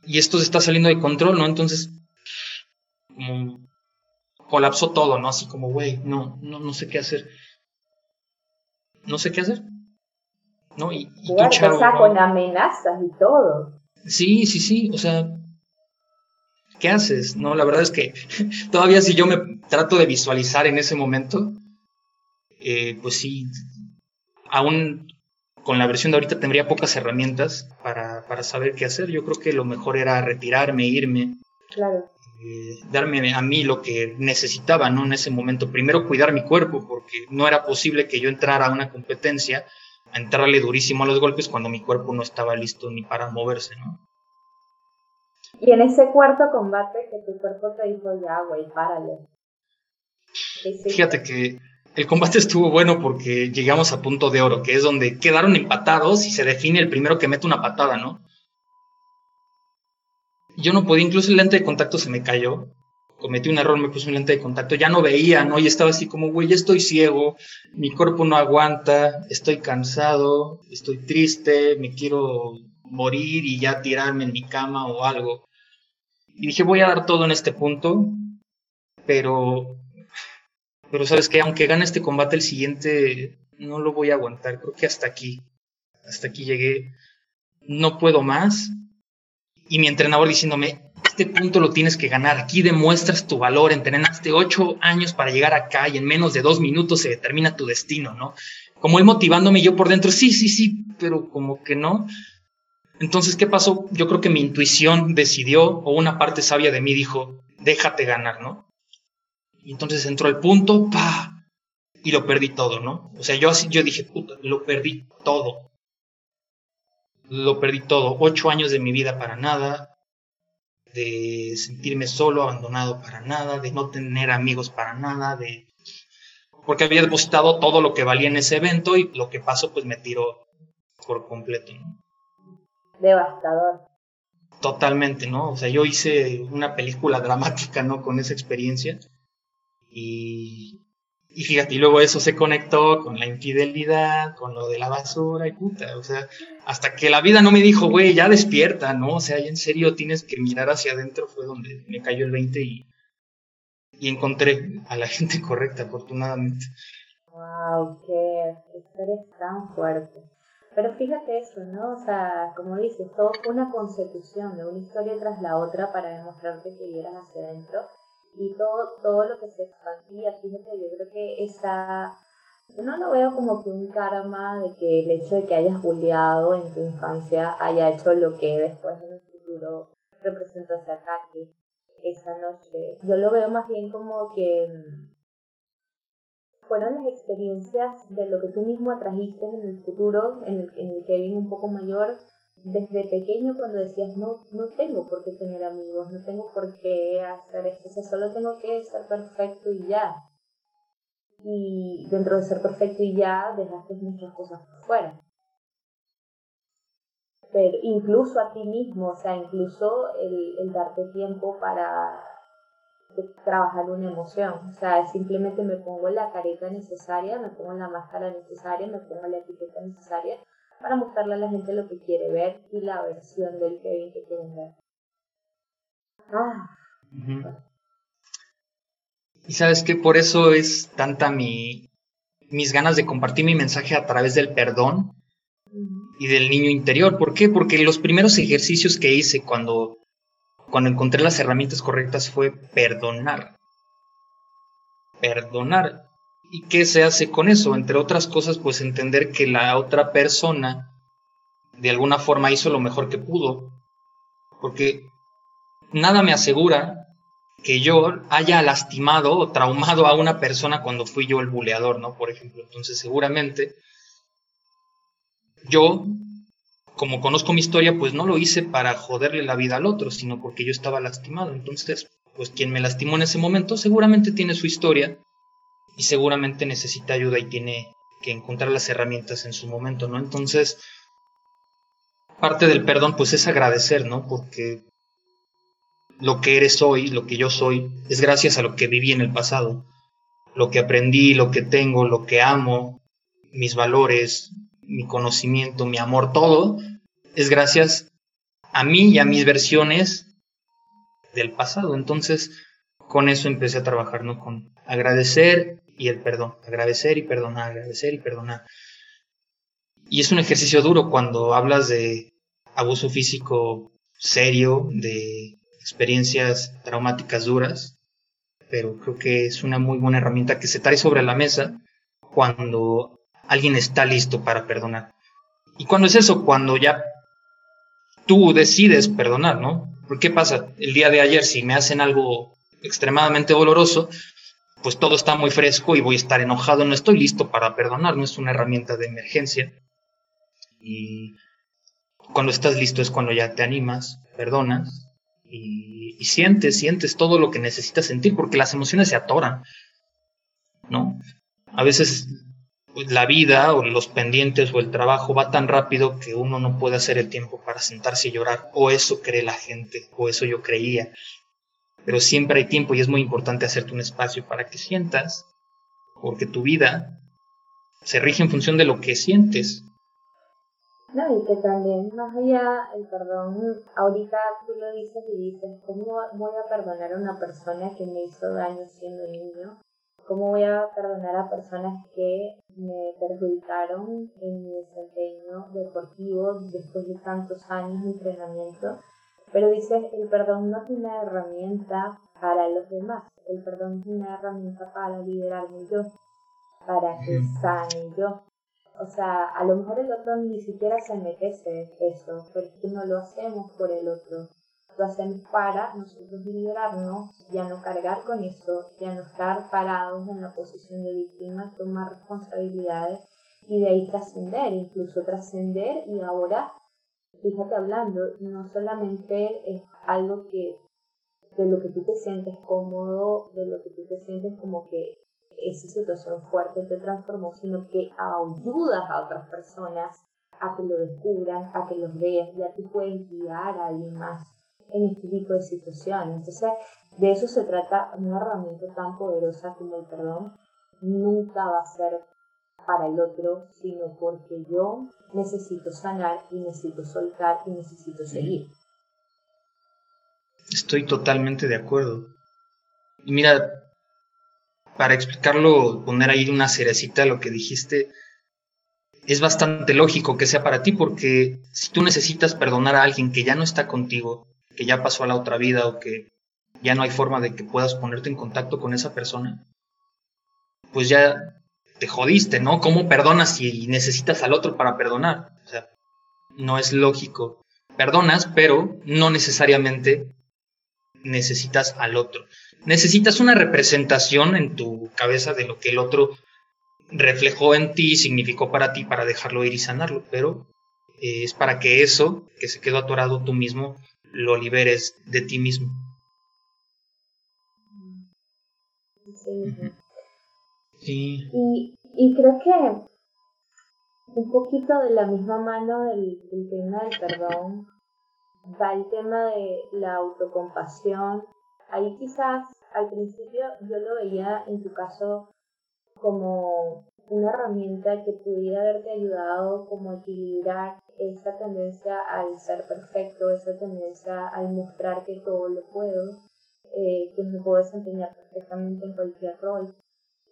y esto se está saliendo de control, ¿no? Entonces, como colapsó todo, ¿no? Así como, güey, no, no, no sé qué hacer. No sé qué hacer. ¿No? Y, y tú, con amenazas y todo. Sí, sí, sí, o sea, ¿qué haces? No, la verdad es que [LAUGHS] todavía si yo me trato de visualizar en ese momento, eh, pues sí, aún con la versión de ahorita tendría pocas herramientas para, para, saber qué hacer. Yo creo que lo mejor era retirarme, irme. Claro. Eh, darme a mí lo que necesitaba, ¿no? En ese momento. Primero cuidar mi cuerpo, porque no era posible que yo entrara a una competencia a entrarle durísimo a los golpes cuando mi cuerpo no estaba listo ni para moverse, ¿no? Y en ese cuarto combate que tu cuerpo te dijo, ya, güey, párale. Fíjate que el combate estuvo bueno porque llegamos a punto de oro, que es donde quedaron empatados y se define el primero que mete una patada, ¿no? Yo no podía, incluso el lente de contacto se me cayó. Cometí un error, me puse un lente de contacto, ya no veía, ¿no? Y estaba así como, güey, ya estoy ciego, mi cuerpo no aguanta, estoy cansado, estoy triste, me quiero morir y ya tirarme en mi cama o algo. Y dije, voy a dar todo en este punto, pero, pero sabes que aunque gane este combate, el siguiente no lo voy a aguantar. Creo que hasta aquí, hasta aquí llegué. No puedo más. Y mi entrenador diciéndome, este punto lo tienes que ganar. Aquí demuestras tu valor. Entrenaste ocho años para llegar acá y en menos de dos minutos se determina tu destino, ¿no? Como él motivándome yo por dentro, sí, sí, sí, pero como que no. Entonces, ¿qué pasó? Yo creo que mi intuición decidió, o una parte sabia de mí dijo, déjate ganar, ¿no? Y entonces entró el punto, pa, y lo perdí todo, ¿no? O sea, yo así, yo dije, puta, lo perdí todo. Lo perdí todo. Ocho años de mi vida para nada, de sentirme solo, abandonado para nada, de no tener amigos para nada, de... Porque había depositado todo lo que valía en ese evento y lo que pasó pues me tiró por completo, ¿no? devastador. Totalmente, ¿no? O sea, yo hice una película dramática, ¿no? Con esa experiencia. Y, y fíjate, y luego eso se conectó con la infidelidad, con lo de la basura y puta, o sea, hasta que la vida no me dijo, güey, ya despierta, ¿no? O sea, ya en serio tienes que mirar hacia adentro, fue donde me cayó el 20 y, y encontré a la [LAUGHS] gente correcta, afortunadamente. Wow, qué historia tan fuerte. Pero fíjate eso, ¿no? O sea, como dices, todo fue una consecución de una historia tras la otra para demostrarte que vieras hacia adentro y todo, todo lo que se expandía, fíjate, yo creo que esa, no lo veo como que un karma de que el hecho de que hayas bulleado en tu infancia haya hecho lo que después en el futuro representa ese ataque esa noche. Yo lo veo más bien como que fueron las experiencias de lo que tú mismo atrajiste en el futuro, en el, en el Kevin un poco mayor, desde pequeño cuando decías, no, no tengo por qué tener amigos, no tengo por qué hacer esto, o sea, solo tengo que ser perfecto y ya. Y dentro de ser perfecto y ya, dejaste muchas cosas fuera. Pero incluso a ti mismo, o sea, incluso el, el darte tiempo para trabajar una emoción. O sea, simplemente me pongo la careta necesaria, me pongo la máscara necesaria, me pongo la etiqueta necesaria para mostrarle a la gente lo que quiere ver y la versión del Kevin que quieren ver. Ah. Y sabes que por eso es tanta mi mis ganas de compartir mi mensaje a través del perdón y del niño interior. ¿Por qué? Porque los primeros ejercicios que hice cuando cuando encontré las herramientas correctas fue perdonar. Perdonar. ¿Y qué se hace con eso? Entre otras cosas, pues entender que la otra persona de alguna forma hizo lo mejor que pudo. Porque nada me asegura que yo haya lastimado o traumado a una persona cuando fui yo el buleador, ¿no? Por ejemplo. Entonces, seguramente yo, como conozco mi historia, pues no lo hice para joderle la vida al otro, sino porque yo estaba lastimado. Entonces, pues quien me lastimó en ese momento seguramente tiene su historia y seguramente necesita ayuda y tiene que encontrar las herramientas en su momento, ¿no? Entonces, parte del perdón pues es agradecer, ¿no? Porque lo que eres hoy, lo que yo soy, es gracias a lo que viví en el pasado. Lo que aprendí, lo que tengo, lo que amo, mis valores, mi conocimiento, mi amor, todo, es gracias a mí y a mis versiones del pasado. Entonces, con eso empecé a trabajar, ¿no? Con agradecer y el perdón, agradecer y perdonar, agradecer y perdonar. Y es un ejercicio duro cuando hablas de abuso físico serio, de experiencias traumáticas duras, pero creo que es una muy buena herramienta que se trae sobre la mesa cuando alguien está listo para perdonar. ¿Y cuando es eso? Cuando ya tú decides perdonar, ¿no? ¿Por qué pasa? El día de ayer, si me hacen algo extremadamente doloroso, pues todo está muy fresco y voy a estar enojado, no estoy listo para perdonar, no es una herramienta de emergencia. Y cuando estás listo es cuando ya te animas, perdonas y, sientes, sientes todo lo que necesitas sentir porque las emociones se atoran, ¿no? A veces la vida o los pendientes o el trabajo va tan rápido que uno no puede hacer el tiempo para sentarse y llorar, o eso cree la gente, o eso yo creía. Pero siempre hay tiempo y es muy importante hacerte un espacio para que sientas, porque tu vida se rige en función de lo que sientes. No, y que también, más allá el perdón, ahorita tú lo dices y dices, ¿cómo voy a perdonar a una persona que me hizo daño siendo niño? ¿Cómo voy a perdonar a personas que me perjudicaron en mi desempeño deportivo después de tantos años de entrenamiento? Pero dices, el perdón no es una herramienta para los demás, el perdón es una herramienta para liberarme yo, para que sane yo. O sea, a lo mejor el otro ni siquiera se merece eso, pero es que no lo hacemos por el otro. Lo hacemos para nosotros liberarnos, ya no cargar con eso, ya no estar parados en la posición de víctima, tomar responsabilidades y de ahí trascender, incluso trascender y ahora, fíjate hablando, no solamente es algo que de lo que tú te sientes cómodo, de lo que tú te sientes como que esa situación fuerte te transformó, sino que ayudas a otras personas a que lo descubran, a que los veas, ya te pueden guiar a alguien más en este tipo de situaciones. Entonces, de eso se trata una herramienta tan poderosa como el perdón. Nunca va a ser para el otro, sino porque yo necesito sanar y necesito soltar y necesito seguir. Estoy totalmente de acuerdo. Y mira, para explicarlo, poner ahí una cerecita lo que dijiste, es bastante lógico que sea para ti porque si tú necesitas perdonar a alguien que ya no está contigo, que ya pasó a la otra vida o que ya no hay forma de que puedas ponerte en contacto con esa persona, pues ya te jodiste, ¿no? ¿Cómo perdonas si necesitas al otro para perdonar? O sea, no es lógico. Perdonas, pero no necesariamente necesitas al otro. Necesitas una representación en tu cabeza de lo que el otro reflejó en ti, significó para ti, para dejarlo ir y sanarlo, pero eh, es para que eso que se quedó atorado tú mismo lo liberes de ti mismo. Sí. Y, y creo que un poquito de la misma mano del, del tema del perdón va el tema de la autocompasión. Ahí quizás al principio yo lo veía en tu caso como una herramienta que pudiera haberte ayudado como a equilibrar esa tendencia al ser perfecto, esa tendencia al mostrar que todo lo puedo, eh, que me puedo desempeñar perfectamente en cualquier rol.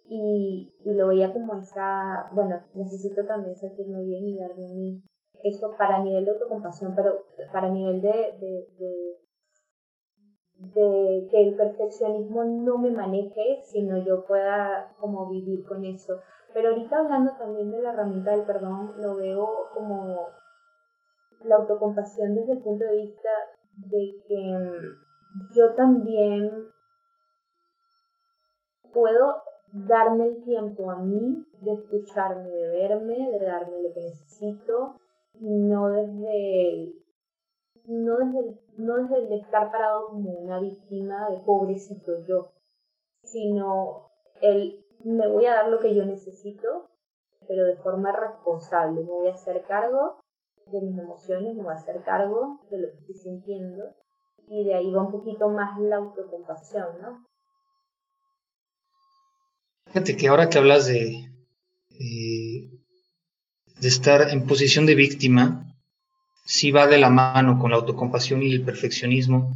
Y, lo veía como esa, bueno, necesito también sentirme bien y darme a mí. Eso para nivel de autocompasión, pero para nivel de que el perfeccionismo no me maneje, sino yo pueda como vivir con eso. Pero ahorita hablando también de la herramienta del perdón, lo veo como la autocompasión desde el punto de vista de que mm, yo también puedo darme el tiempo a mí de escucharme, de verme, de darme lo que necesito, y no desde no desde, el, no desde el estar parado como una víctima de pobrecito yo, sino el me voy a dar lo que yo necesito, pero de forma responsable, me voy a hacer cargo de mis emociones, me voy a hacer cargo de lo que estoy sintiendo y de ahí va un poquito más la autocompasión, ¿no? Fíjate que ahora que hablas de, de estar en posición de víctima, sí va de la mano con la autocompasión y el perfeccionismo.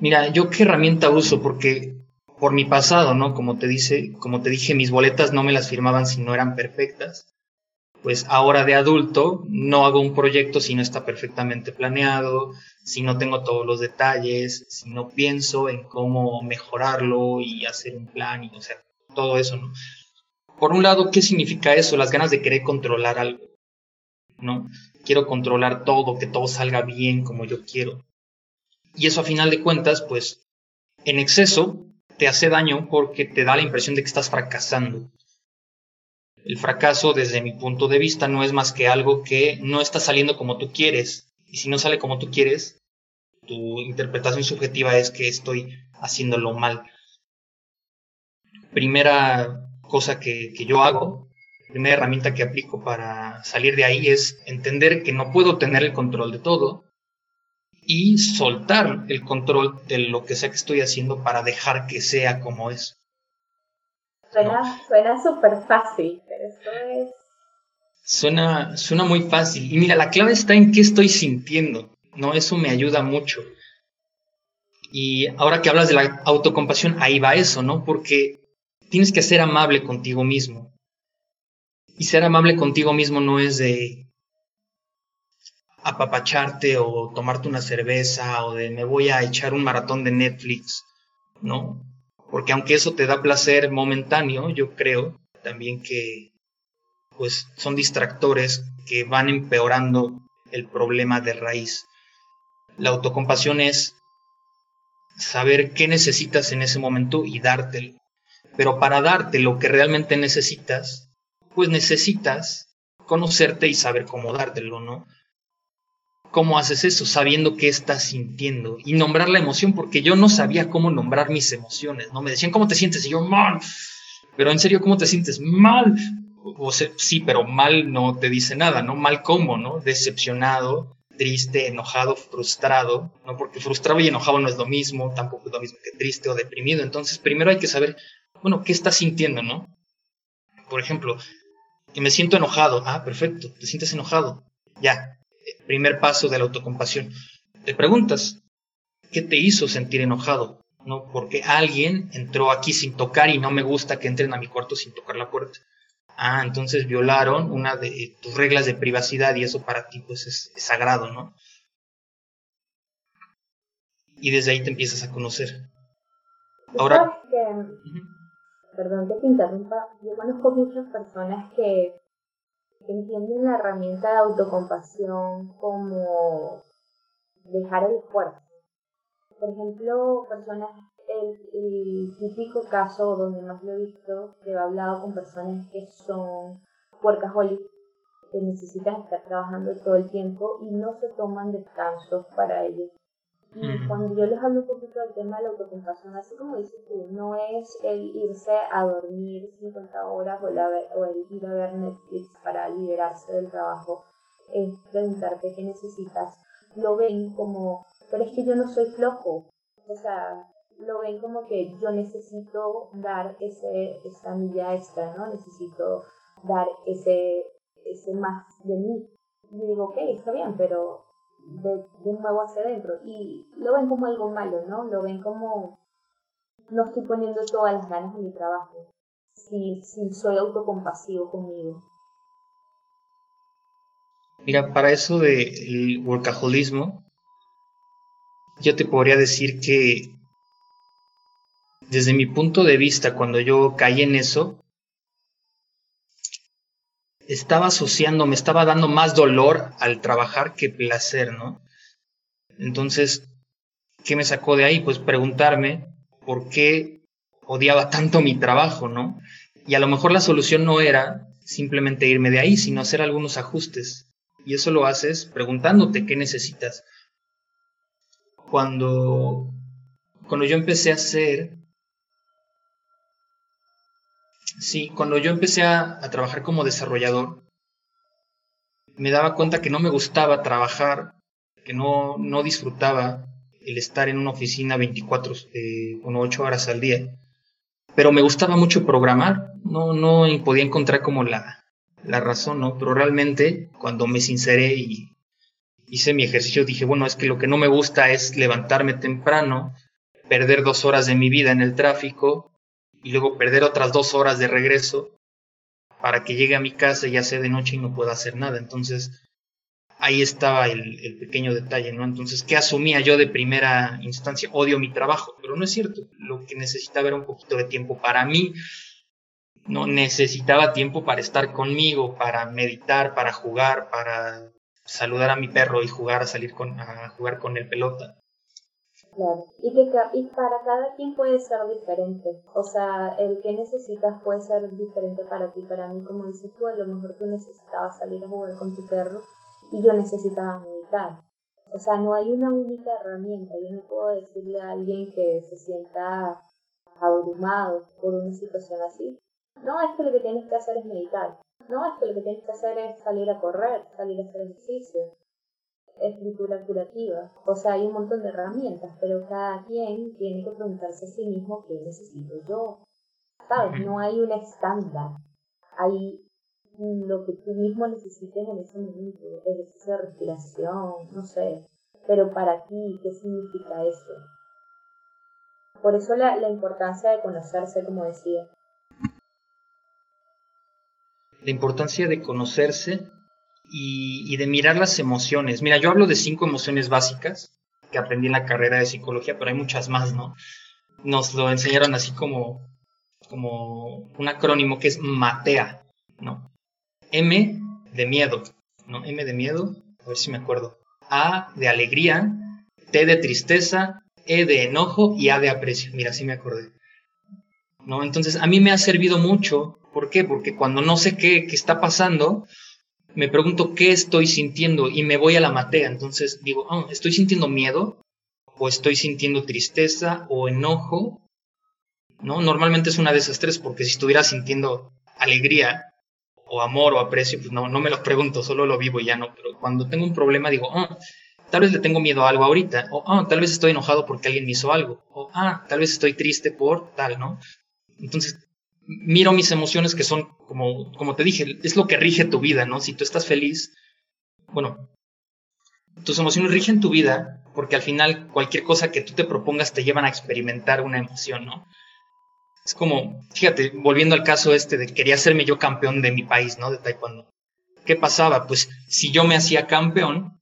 Mira, yo qué herramienta uso porque por mi pasado, ¿no? Como te dice, como te dije, mis boletas no me las firmaban si no eran perfectas. Pues ahora de adulto no hago un proyecto si no está perfectamente planeado, si no tengo todos los detalles, si no pienso en cómo mejorarlo y hacer un plan y o sea, todo eso, ¿no? Por un lado, ¿qué significa eso? Las ganas de querer controlar algo, ¿no? Quiero controlar todo, que todo salga bien como yo quiero. Y eso a final de cuentas, pues, en exceso te hace daño porque te da la impresión de que estás fracasando. El fracaso, desde mi punto de vista, no es más que algo que no está saliendo como tú quieres. Y si no sale como tú quieres, tu interpretación subjetiva es que estoy haciéndolo mal. Primera cosa que, que yo hago, primera herramienta que aplico para salir de ahí es entender que no puedo tener el control de todo y soltar el control de lo que sea que estoy haciendo para dejar que sea como es. Suena súper fácil, pero esto es... Suena, suena muy fácil. Y mira, la clave está en qué estoy sintiendo. ¿no? Eso me ayuda mucho. Y ahora que hablas de la autocompasión, ahí va eso, ¿no? Porque tienes que ser amable contigo mismo. Y ser amable contigo mismo no es de apapacharte o tomarte una cerveza o de me voy a echar un maratón de Netflix, ¿no? Porque aunque eso te da placer momentáneo, yo creo también que pues son distractores que van empeorando el problema de raíz. La autocompasión es saber qué necesitas en ese momento y dártelo. Pero para darte lo que realmente necesitas, pues necesitas conocerte y saber cómo dártelo, ¿no? ¿Cómo haces eso? Sabiendo qué estás sintiendo y nombrar la emoción, porque yo no sabía cómo nombrar mis emociones, ¿no? Me decían, ¿cómo te sientes? Y yo, mal. Pero en serio, ¿cómo te sientes? Mal. O sea, sí, pero mal no te dice nada, ¿no? Mal cómo, ¿no? Decepcionado, triste, enojado, frustrado, ¿no? Porque frustrado y enojado no es lo mismo, tampoco es lo mismo que triste o deprimido. Entonces, primero hay que saber, bueno, ¿qué estás sintiendo, no? Por ejemplo, que me siento enojado. Ah, perfecto, te sientes enojado. Ya, primer paso de la autocompasión. Te preguntas, ¿qué te hizo sentir enojado? ¿No? Porque alguien entró aquí sin tocar y no me gusta que entren a mi cuarto sin tocar la puerta. Ah, entonces violaron una de tus reglas de privacidad y eso para ti pues es, sagrado, ¿no? Y desde ahí te empiezas a conocer. Ahora... Perdón que te interrumpa, yo conozco muchas personas que entienden la herramienta de autocompasión como dejar el esfuerzo. Por ejemplo, personas, el, típico caso donde más lo he visto, que he hablado con personas que son workaholic, que necesitan estar trabajando todo el tiempo y no se toman descansos para ellos y cuando yo les hablo un poquito del tema de la autocompasión, así como dices tú, no es el irse a dormir 50 horas o, el ir a ver Netflix para liberarse del trabajo, es preguntarte qué necesitas. Lo ven como, pero es que yo no soy flojo. O sea, lo ven como que yo necesito dar ese, esa milla extra, ¿no? Necesito dar ese, ese más de mí. Y digo, ok, está bien, pero de, nuevo hacia adentro. Y lo ven como algo malo, ¿no? Lo ven como no estoy poniendo todas las ganas en mi trabajo. Si, si soy autocompasivo conmigo. Mira, para eso del workaholismo, yo te podría decir que desde mi punto de vista, cuando yo caí en eso, estaba asociando, me estaba dando más dolor al trabajar que placer, ¿no? Entonces, ¿qué me sacó de ahí? Pues preguntarme por qué odiaba tanto mi trabajo, ¿no? Y a lo mejor la solución no era simplemente irme de ahí, sino hacer algunos ajustes. Y eso lo haces preguntándote qué necesitas. Cuando, cuando yo empecé a hacer Sí, cuando yo empecé a, trabajar como desarrollador, me daba cuenta que no me gustaba trabajar, que no, no disfrutaba el estar en una oficina 24 eh, o 8 horas al día. Pero me gustaba mucho programar, no, no podía encontrar como la, la razón, ¿no? Pero realmente cuando me sinceré y hice mi ejercicio, dije, bueno, es que lo que no me gusta es levantarme temprano, perder dos horas de mi vida en el tráfico, y luego perder otras dos horas de regreso para que llegue a mi casa ya sea de noche y no pueda hacer nada. Entonces, ahí estaba el, pequeño detalle, ¿no? Entonces, ¿qué asumía yo de primera instancia? Odio mi trabajo, pero no es cierto. Lo que necesitaba era un poquito de tiempo para mí. No necesitaba tiempo para estar conmigo, para meditar, para jugar, para saludar a mi perro y jugar a salir con, a jugar con el pelota. Claro, y que y para cada quien puede ser diferente. O sea, el que necesitas puede ser diferente para ti. Para mí, como dices tú, a lo mejor tú necesitabas salir a jugar con tu perro y yo necesitaba meditar. O sea, no hay una única herramienta. Yo no puedo decirle a alguien que se sienta abrumado por una situación así. No, es que lo que tienes que hacer es meditar. No, es que lo que tienes que hacer es salir a correr, salir a hacer ejercicio escritura curativa. O sea, hay un montón de herramientas, pero cada quien tiene que preguntarse a sí mismo qué necesito yo. ¿Sabes? No hay un estándar. Hay lo que tú mismo necesites en ese momento, ejercicio de respiración, no sé. Pero para ti, ¿qué significa eso? Por eso la, la importancia de conocerse, como decía. La importancia de conocerse y, de mirar las emociones. Mira, yo hablo de cinco emociones básicas que aprendí en la carrera de psicología, pero hay muchas más, ¿no? Nos lo enseñaron así como, como un acrónimo que es MATEA, ¿no? M de miedo, ¿no? M de miedo, a ver si me acuerdo. A de alegría, T de tristeza, E de enojo y A de aprecio. Mira, sí me acordé. ¿No? Entonces, a mí me ha servido mucho. ¿Por qué? Porque cuando no sé qué, qué está pasando, me pregunto qué estoy sintiendo y me voy a la matea. Entonces digo, oh, ¿estoy sintiendo miedo? ¿O estoy sintiendo tristeza o enojo? ¿No? Normalmente es una de esas tres, porque si estuviera sintiendo alegría o amor o aprecio, pues no, no me lo pregunto, solo lo vivo y ya no. Pero cuando tengo un problema digo, oh, tal vez le tengo miedo a algo ahorita, o oh, tal vez estoy enojado porque alguien me hizo algo, o ah, tal vez estoy triste por tal, ¿no? Entonces, miro mis emociones que son, como, como te dije, es lo que rige tu vida, ¿no? Si tú estás feliz, bueno, tus emociones rigen tu vida porque al final cualquier cosa que tú te propongas te llevan a experimentar una emoción, ¿no? Es como, fíjate, volviendo al caso este de quería hacerme yo campeón de mi país, ¿no? De Taekwondo. ¿Qué pasaba? Pues si yo me hacía campeón,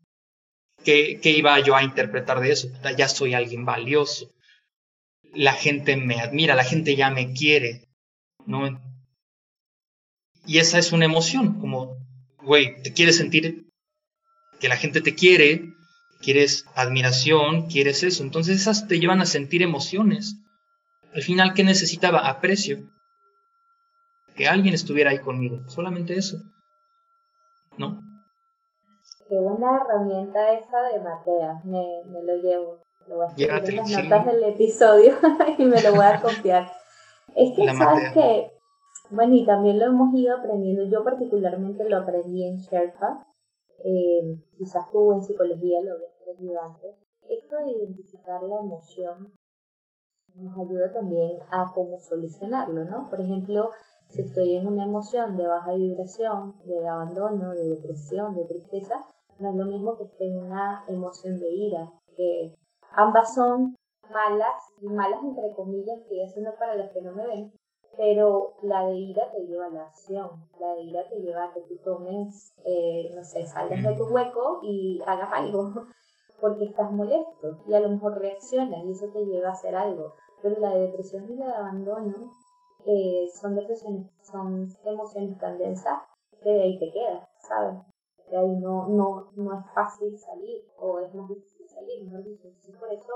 ¿qué, qué iba yo a interpretar de eso? Ya soy alguien valioso. La gente me admira, la gente ya me quiere, ¿no? Y esa es una emoción, como, güey, te quieres sentir que la gente te quiere, quieres admiración, quieres eso. Entonces esas te llevan a sentir emociones. Al final, ¿qué necesitaba? Aprecio. Que alguien estuviera ahí conmigo. Solamente eso. ¿No? Qué buena herramienta esa de Matea. Me, me lo llevo. Lo voy a en las notas del episodio [LAUGHS] y me lo voy a copiar. Es que sabes que, bueno, y también lo hemos ido aprendiendo, yo particularmente lo aprendí en Sherpa, eh, quizás tú en psicología lo habías aprendido antes, esto de identificar la emoción nos ayuda también a cómo solucionarlo, ¿no? Por ejemplo, si estoy en una emoción de baja vibración, de abandono, de depresión, de tristeza, no es lo mismo que esté en una emoción de ira, que ambas son malas, y malas entre comillas, estoy haciendo para los que no me ven, pero la de ira te lleva a la acción, la de ira te lleva a que tú tomes, eh, no sé, salgas de tu hueco y hagas algo. [LAUGHS] porque estás molesto y a lo mejor reaccionas y eso te lleva a hacer algo. Pero la depresión y el abandono eh, son depresiones, son emociones tan densas que de ahí te quedas, ¿sabes? De ahí no, no, no es fácil salir o es más difícil salir, mejor dicho. por eso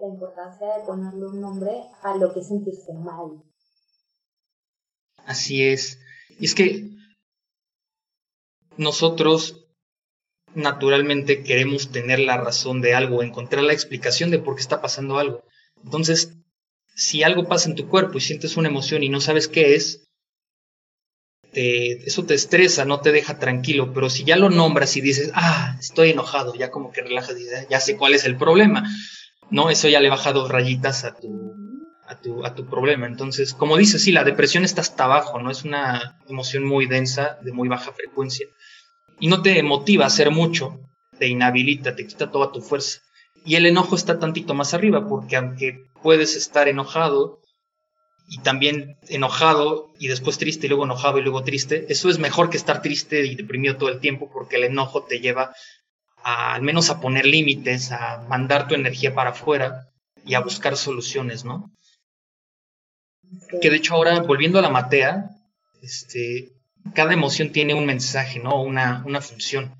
la importancia de ponerle un nombre a lo que es sentirse mal. Así es. Y es que nosotros naturalmente queremos tener la razón de algo, encontrar la explicación de por qué está pasando algo. Entonces, si algo pasa en tu cuerpo y sientes una emoción y no sabes qué es, eso te estresa, no te deja tranquilo, pero si ya lo nombras y dices, ah, estoy enojado, ya como que relajas y ya sé cuál es el problema, ¿no? Eso ya le baja dos rayitas a tu, a tu, a tu problema. Entonces, como dices, sí, la depresión está hasta abajo, ¿no? Es una emoción muy densa, de muy baja frecuencia y no te motiva a hacer mucho, te inhabilita, te quita toda tu fuerza. Y el enojo está tantito más arriba, porque aunque puedes estar enojado y también enojado y después triste y luego enojado y luego triste, eso es mejor que estar triste y deprimido todo el tiempo, porque el enojo te lleva a, al menos a poner límites, a mandar tu energía para afuera y a buscar soluciones, ¿no? Que de hecho ahora, volviendo a la matea, este, cada emoción tiene un mensaje, ¿no? Una, una función.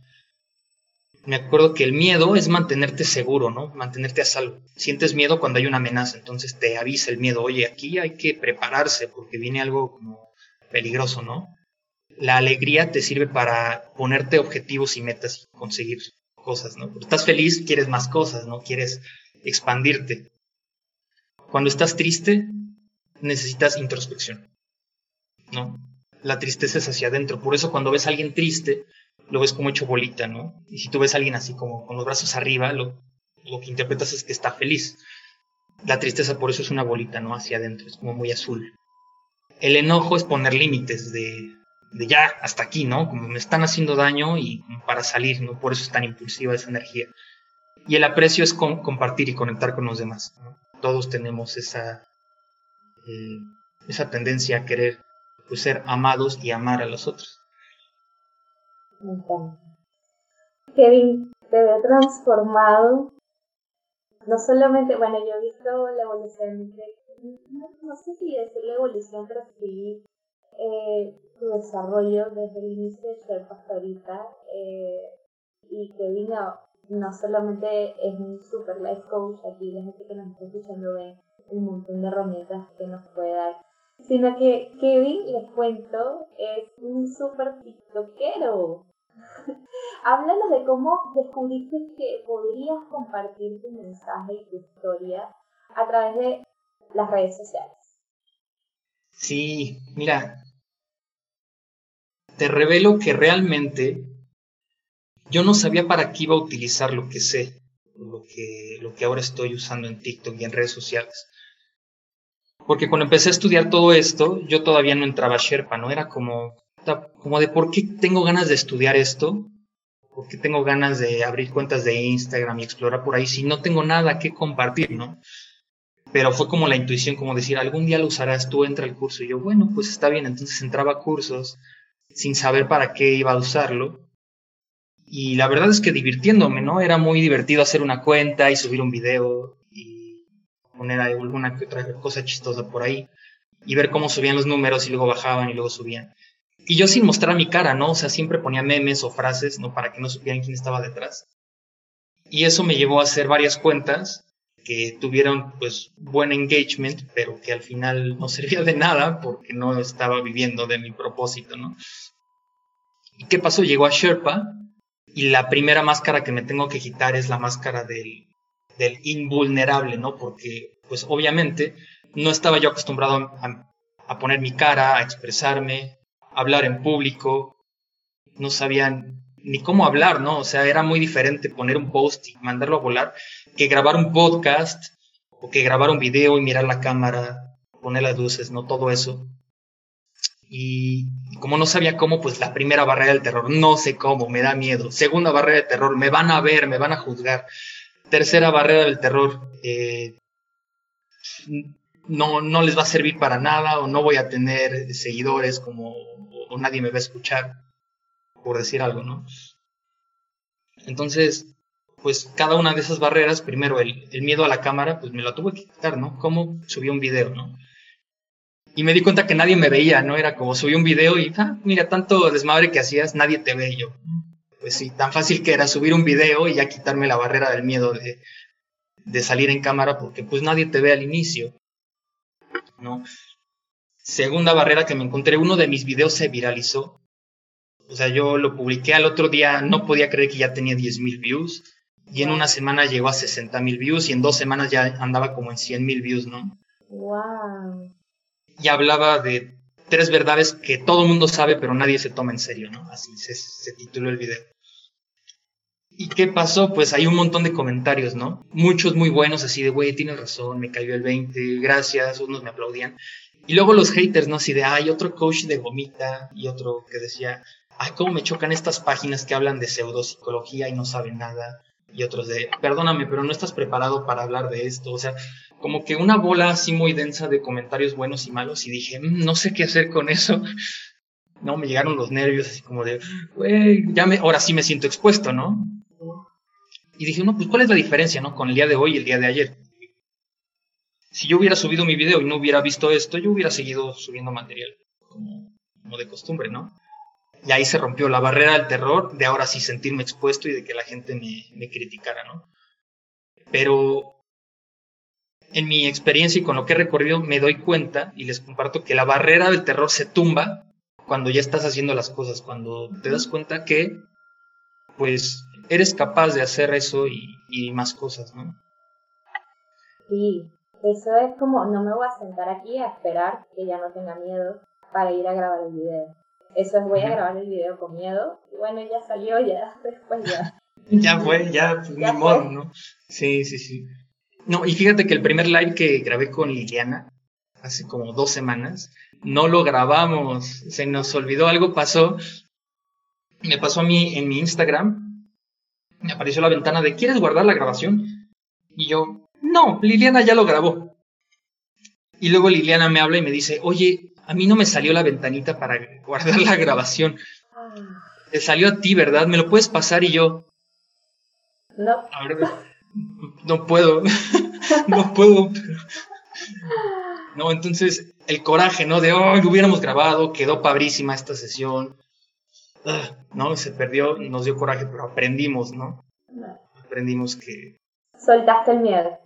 Me acuerdo que el miedo es mantenerte seguro, ¿no? Mantenerte a salvo. Sientes miedo cuando hay una amenaza, entonces te avisa el miedo, oye, aquí hay que prepararse porque viene algo como peligroso, ¿no? La alegría te sirve para ponerte objetivos y metas y conseguir cosas, ¿no? Cuando estás feliz, quieres más cosas, ¿no? Quieres expandirte. Cuando estás triste, necesitas introspección, ¿no? la tristeza es hacia adentro. Por eso cuando ves a alguien triste, lo ves como hecho bolita, ¿no? Y si tú ves a alguien así como con los brazos arriba, lo, que interpretas es que está feliz. La tristeza por eso es una bolita, ¿no? Hacia adentro, es como muy azul. El enojo es poner límites de, de ya hasta aquí, ¿no? Como me están haciendo daño y para salir, ¿no? Por eso es tan impulsiva esa energía. Y el aprecio es compartir y conectar con los demás. ¿no? Todos tenemos esa, eh, esa tendencia a querer pues ser amados y amar a los otros. Kevin, te veo transformado. No solamente, bueno, yo he visto la evolución de, no, sé si decir la evolución, pero sí eh, tu desarrollo desde el inicio de ser pastorita. Eh, y Kevin no, no solamente es un super life coach, aquí la gente que nos está escuchando ve un montón de herramientas que nos puede dar sino que Kevin, les cuento, es un súper tiktokero. [LAUGHS] Háblanos de cómo descubriste que podrías compartir tu mensaje y tu historia a través de las redes sociales. Sí, mira, te revelo que realmente yo no sabía para qué iba a utilizar lo que sé, lo que, lo que ahora estoy usando en TikTok y en redes sociales. Porque cuando empecé a estudiar todo esto, yo todavía no entraba a Sherpa, ¿no? Era como, como de por qué tengo ganas de estudiar esto, por qué tengo ganas de abrir cuentas de Instagram y explorar por ahí si no tengo nada que compartir, ¿no? Pero fue como la intuición, como decir, algún día lo usarás, tú entra al curso. Y yo, bueno, pues está bien, entonces entraba a cursos sin saber para qué iba a usarlo. Y la verdad es que divirtiéndome, ¿no? Era muy divertido hacer una cuenta y subir un video poner alguna otra cosa chistosa por ahí y ver cómo subían los números y luego bajaban y luego subían. Y yo sin mostrar mi cara, ¿no? O sea, siempre ponía memes o frases, ¿no? Para que no supieran quién estaba detrás. Y eso me llevó a hacer varias cuentas que tuvieron pues buen engagement, pero que al final no servía de nada porque no estaba viviendo de mi propósito, ¿no? ¿Y qué pasó? Llegó a Sherpa y la primera máscara que me tengo que quitar es la máscara del, del invulnerable, ¿no? Porque, pues obviamente, no estaba yo acostumbrado a, poner mi cara, a expresarme, a hablar en público, no sabían ni cómo hablar, ¿no? O sea, era muy diferente poner un post y mandarlo a volar que grabar un podcast o que grabar un video y mirar la cámara, poner las luces, ¿no? Todo eso. Y como no sabía cómo, pues la primera barrera del terror, no sé cómo, me da miedo. Segunda barrera del terror, me van a ver, me van a juzgar tercera barrera del terror, eh, no, no les va a servir para nada o no voy a tener seguidores como o nadie me va a escuchar, por decir algo, ¿no? Entonces, pues cada una de esas barreras, primero el, miedo a la cámara, pues me lo tuve que quitar, ¿no? ¿Cómo subí un video, ¿no? Y me di cuenta que nadie me veía, ¿no? Era como subí un video y, ah, mira, tanto desmadre que hacías, nadie te ve. Yo, pues sí, tan fácil que era subir un video y ya quitarme la barrera del miedo de, de salir en cámara porque pues nadie te ve al inicio, ¿no? Segunda barrera que me encontré, uno de mis videos se viralizó. O sea, yo lo publiqué al otro día, no podía creer que ya tenía 10.000 views. Y en una semana llegó a 60.000 views y en dos semanas ya andaba como en 100.000 views, ¿no? Wow. Y hablaba de tres verdades que todo el mundo sabe, pero nadie se toma en serio, ¿no? Así se, se tituló el video. ¿Y qué pasó? Pues hay un montón de comentarios, ¿no? Muchos muy buenos, así de, güey, tienes razón, me cayó el 20, gracias, unos me aplaudían. Y luego los haters, ¿no? Así de, hay otro coach de gomita y otro que decía, ay, cómo me chocan estas páginas que hablan de pseudopsicología y no saben nada. Y otros de, perdóname, pero no estás preparado para hablar de esto. O sea, como que una bola así muy densa de comentarios buenos y malos y dije, "Mm, no sé qué hacer con eso. No, me llegaron los nervios así como de, güey, ya me, ahora sí me siento expuesto, ¿no? Y dije, no, pues ¿cuál es la diferencia, no? Con el día de hoy y el día de ayer. Si yo hubiera subido mi video y no hubiera visto esto, yo hubiera seguido subiendo material, como, como de costumbre, ¿no? Y ahí se rompió la barrera del terror de ahora sí sentirme expuesto y de que la gente me, criticara, ¿no? Pero en mi experiencia y con lo que he recorrido me doy cuenta y les comparto que la barrera del terror se tumba cuando ya estás haciendo las cosas, cuando te das cuenta que pues eres capaz de hacer eso y, y más cosas, ¿no? Sí, eso es como, no me voy a sentar aquí a esperar que ya no tenga miedo para ir a grabar el video. Eso es, voy a grabar el video con miedo y bueno, ya salió, ya, [LAUGHS] después ya. Ya fue, ya, [LAUGHS] pues, Ya ni modo, ¿no? Sí, sí, sí. No, y fíjate que el primer live que grabé con Liliana, hace como dos semanas, no lo grabamos, se nos olvidó, algo pasó. Me pasó a mí en mi Instagram, me apareció la ventana de ¿quieres guardar la grabación? Y yo, no, Liliana ya lo grabó. Y luego Liliana me habla y me dice, oye, a mí no me salió la ventanita para guardar la grabación. Te salió a ti, ¿verdad? ¿Me lo puedes pasar? Y yo, No, a ver, no puedo, [LAUGHS] no puedo. No, entonces el coraje, ¿no? De, oh, lo hubiéramos grabado, quedó padrísima esta sesión. Ah, no, se perdió, nos dio coraje, pero aprendimos, ¿no? no. Aprendimos que Soltaste el miedo.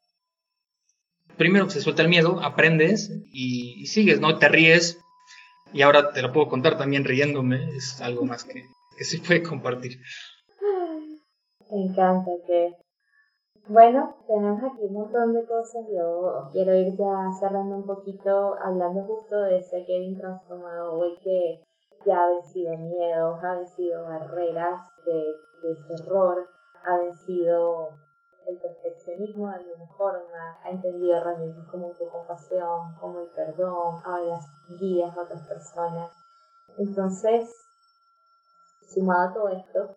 Primero se suelta el miedo, aprendes y, sigues, ¿no? Te ríes. Y ahora te lo puedo contar también riéndome, es algo más que, que se puede compartir. Me encanta que... Bueno, tenemos aquí un montón de cosas. Yo quiero ir ya cerrando un poquito, hablando justo de ese Kevin transformado hoy que ya ha vencido miedos, ha vencido barreras de, de terror, ha vencido el perfeccionismo de alguna forma, ha entendido herramientas como autocompasión, como el perdón, ahora guías a otras personas. Entonces, sumado a todo esto,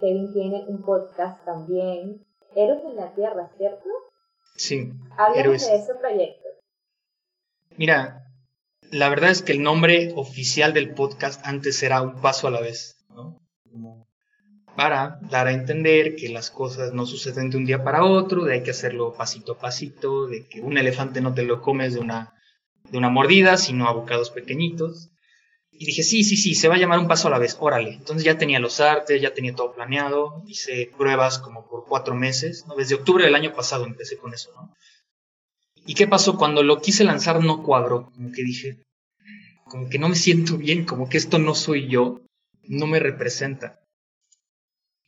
Kevin tiene un podcast también, Héroes en la Tierra, ¿cierto? Sí, Háblanos de ese proyecto. Mira, la verdad es que el nombre oficial del podcast antes era Un Paso a la Vez, ¿no? Como para dar a entender que las cosas no suceden de un día para otro, de hay que hacerlo pasito a pasito, de que un elefante no te lo comes de una, de una mordida, sino a bocados pequeñitos. Y dije, sí, sí, sí, se va a llamar Un Paso a la Vez, órale. Entonces ya tenía los artes, ya tenía todo planeado, hice pruebas como por cuatro meses. Desde octubre del año pasado empecé con eso, ¿no? ¿Y qué pasó? Cuando lo quise lanzar no cuadró, como que dije, como que no me siento bien, como que esto no soy yo, no me representa.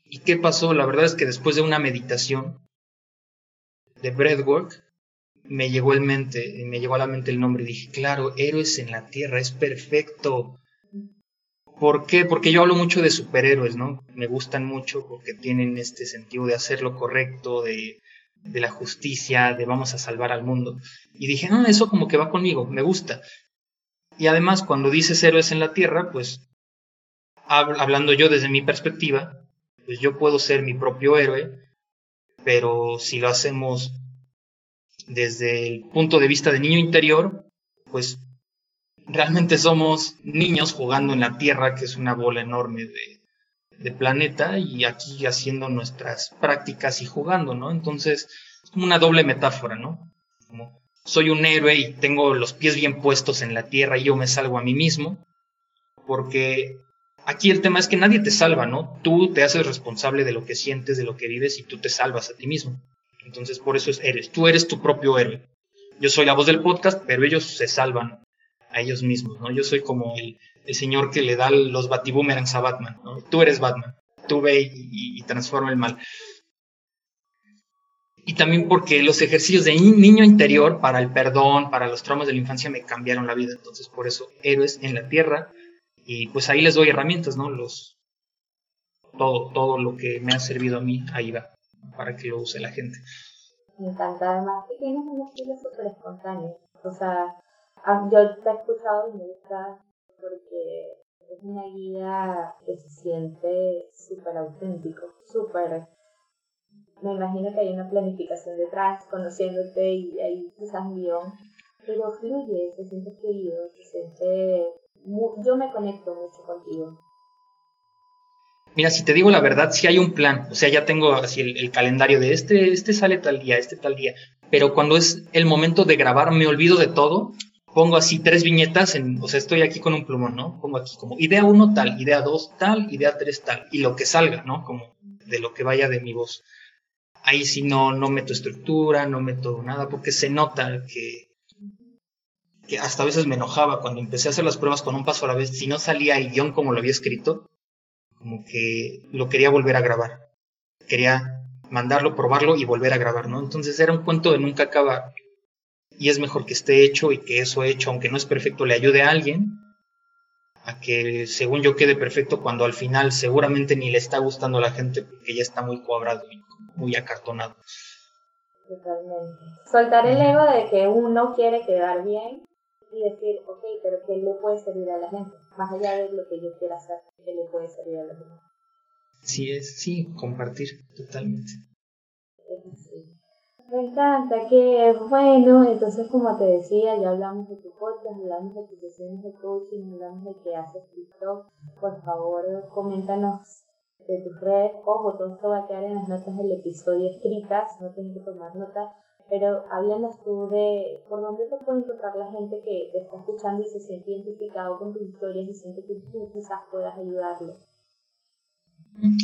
¿Y qué pasó? La verdad es que después de una meditación de breathwork, me llegó el mente, me llegó a la mente el nombre y dije, claro, héroes en la tierra, es perfecto. ¿Por qué? Porque yo hablo mucho de superhéroes, ¿no? Me gustan mucho porque tienen este sentido de hacer lo correcto, de, la justicia, de vamos a salvar al mundo. Y dije, no, eso como que va conmigo, me gusta. Y además, cuando dices héroes en la tierra, pues, hab- hablando yo desde mi perspectiva, yo puedo ser mi propio héroe, pero si lo hacemos desde el punto de vista de niño interior, pues realmente somos niños jugando en la tierra, que es una bola enorme de, de planeta y aquí haciendo nuestras prácticas y jugando, ¿no? Entonces, es como una doble metáfora, ¿no? Como soy un héroe y tengo los pies bien puestos en la tierra y yo me salvo a mí mismo, porque aquí el tema es que nadie te salva, ¿no? Tú te haces responsable de lo que sientes, de lo que vives y tú te salvas a ti mismo. Entonces, por eso es eres, tú eres tu propio héroe. Yo soy la voz del podcast, pero ellos se salvan a ellos mismos, ¿no? Yo soy como el, señor que le da los batiboomerangs a Batman, ¿no? Tú eres Batman, tú ve y, y transforma el mal y también porque los ejercicios de niño interior para el perdón, para los traumas de la infancia me cambiaron la vida. Entonces, por eso, héroes en la tierra. Y pues ahí les doy herramientas, ¿no? Los, todo, todo lo que me ha servido a mí, ahí va, para que lo use la gente. Me encanta, además que tienes un estilo súper espontáneo. O sea, yo te he escuchado y me gusta porque es una guía que se siente súper auténtico, súper me imagino que hay una planificación detrás, conociéndote y hay quizás un guion, pero fluye, se siente fluido, se siente... Yo me conecto mucho contigo. Mira, si te digo la verdad, sí hay un plan, o sea, ya tengo así el, calendario de este, este sale tal día, este tal día, pero cuando es el momento de grabar me olvido de todo, pongo así tres viñetas, en, o sea, estoy aquí con un plumón, ¿no? Pongo aquí como idea uno tal, idea dos tal, idea tres tal, y lo que salga, ¿no? Como de lo que vaya de mi voz ahí sí no, no meto estructura, no meto nada, porque se nota que, que hasta a veces me enojaba cuando empecé a hacer las pruebas con un paso a la vez, si no salía el guion como lo había escrito, como que lo quería volver a grabar. Quería mandarlo, probarlo y volver a grabar, ¿no? Entonces era un cuento de nunca acabar. Y es mejor que esté hecho y que eso hecho, aunque no es perfecto, le ayude a alguien a que según yo quede perfecto cuando al final seguramente ni le está gustando a la gente porque ya está muy cuadrado y muy acartonado. Totalmente. Soltar el ego de que uno quiere quedar bien y decir, ok, pero ¿qué le puede servir a la gente? Más allá de lo que yo quiera hacer, ¿qué le puede servir a la gente? Sí, es, sí, compartir totalmente. Me encanta, que bueno, entonces como te decía, ya hablamos de tu podcast, hablamos de tus sesiones de coaching, hablamos de que haces TikTok, por favor coméntanos de tus redes, ojo, todo esto va a quedar en las notas del episodio escritas, no tienes que tomar nota, pero háblanos tú de por dónde te puede encontrar la gente que te está escuchando y se siente identificado con tus historias y siente que tú quizás puedas ayudarlo.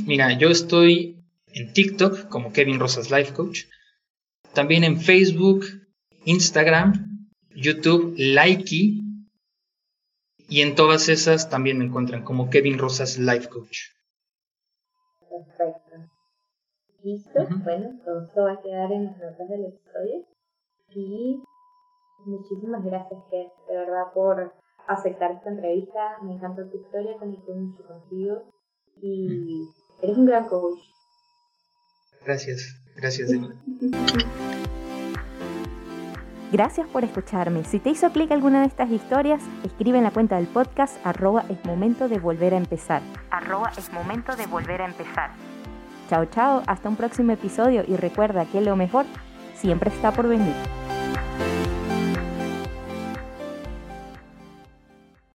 Mira, yo estoy en TikTok como Kevin Rosas Life Coach también en Facebook, Instagram, YouTube, Likey. Y en todas esas también me encuentran como Kevin Rosas Life Coach. Perfecto. Listo. Bueno, todo esto va a quedar en las notas del episodio. Y muchísimas gracias, de verdad, por aceptar esta entrevista. Me encanta tu historia, conecto mucho contigo. Y eres un gran coach. Gracias, gracias, [LAUGHS] Gracias por escucharme. Si te hizo clic alguna de estas historias, escribe en la cuenta del podcast arroba es momento de volver a empezar. Arroba es momento de volver a empezar. Chao, chao, hasta un próximo episodio y recuerda que lo mejor siempre está por venir.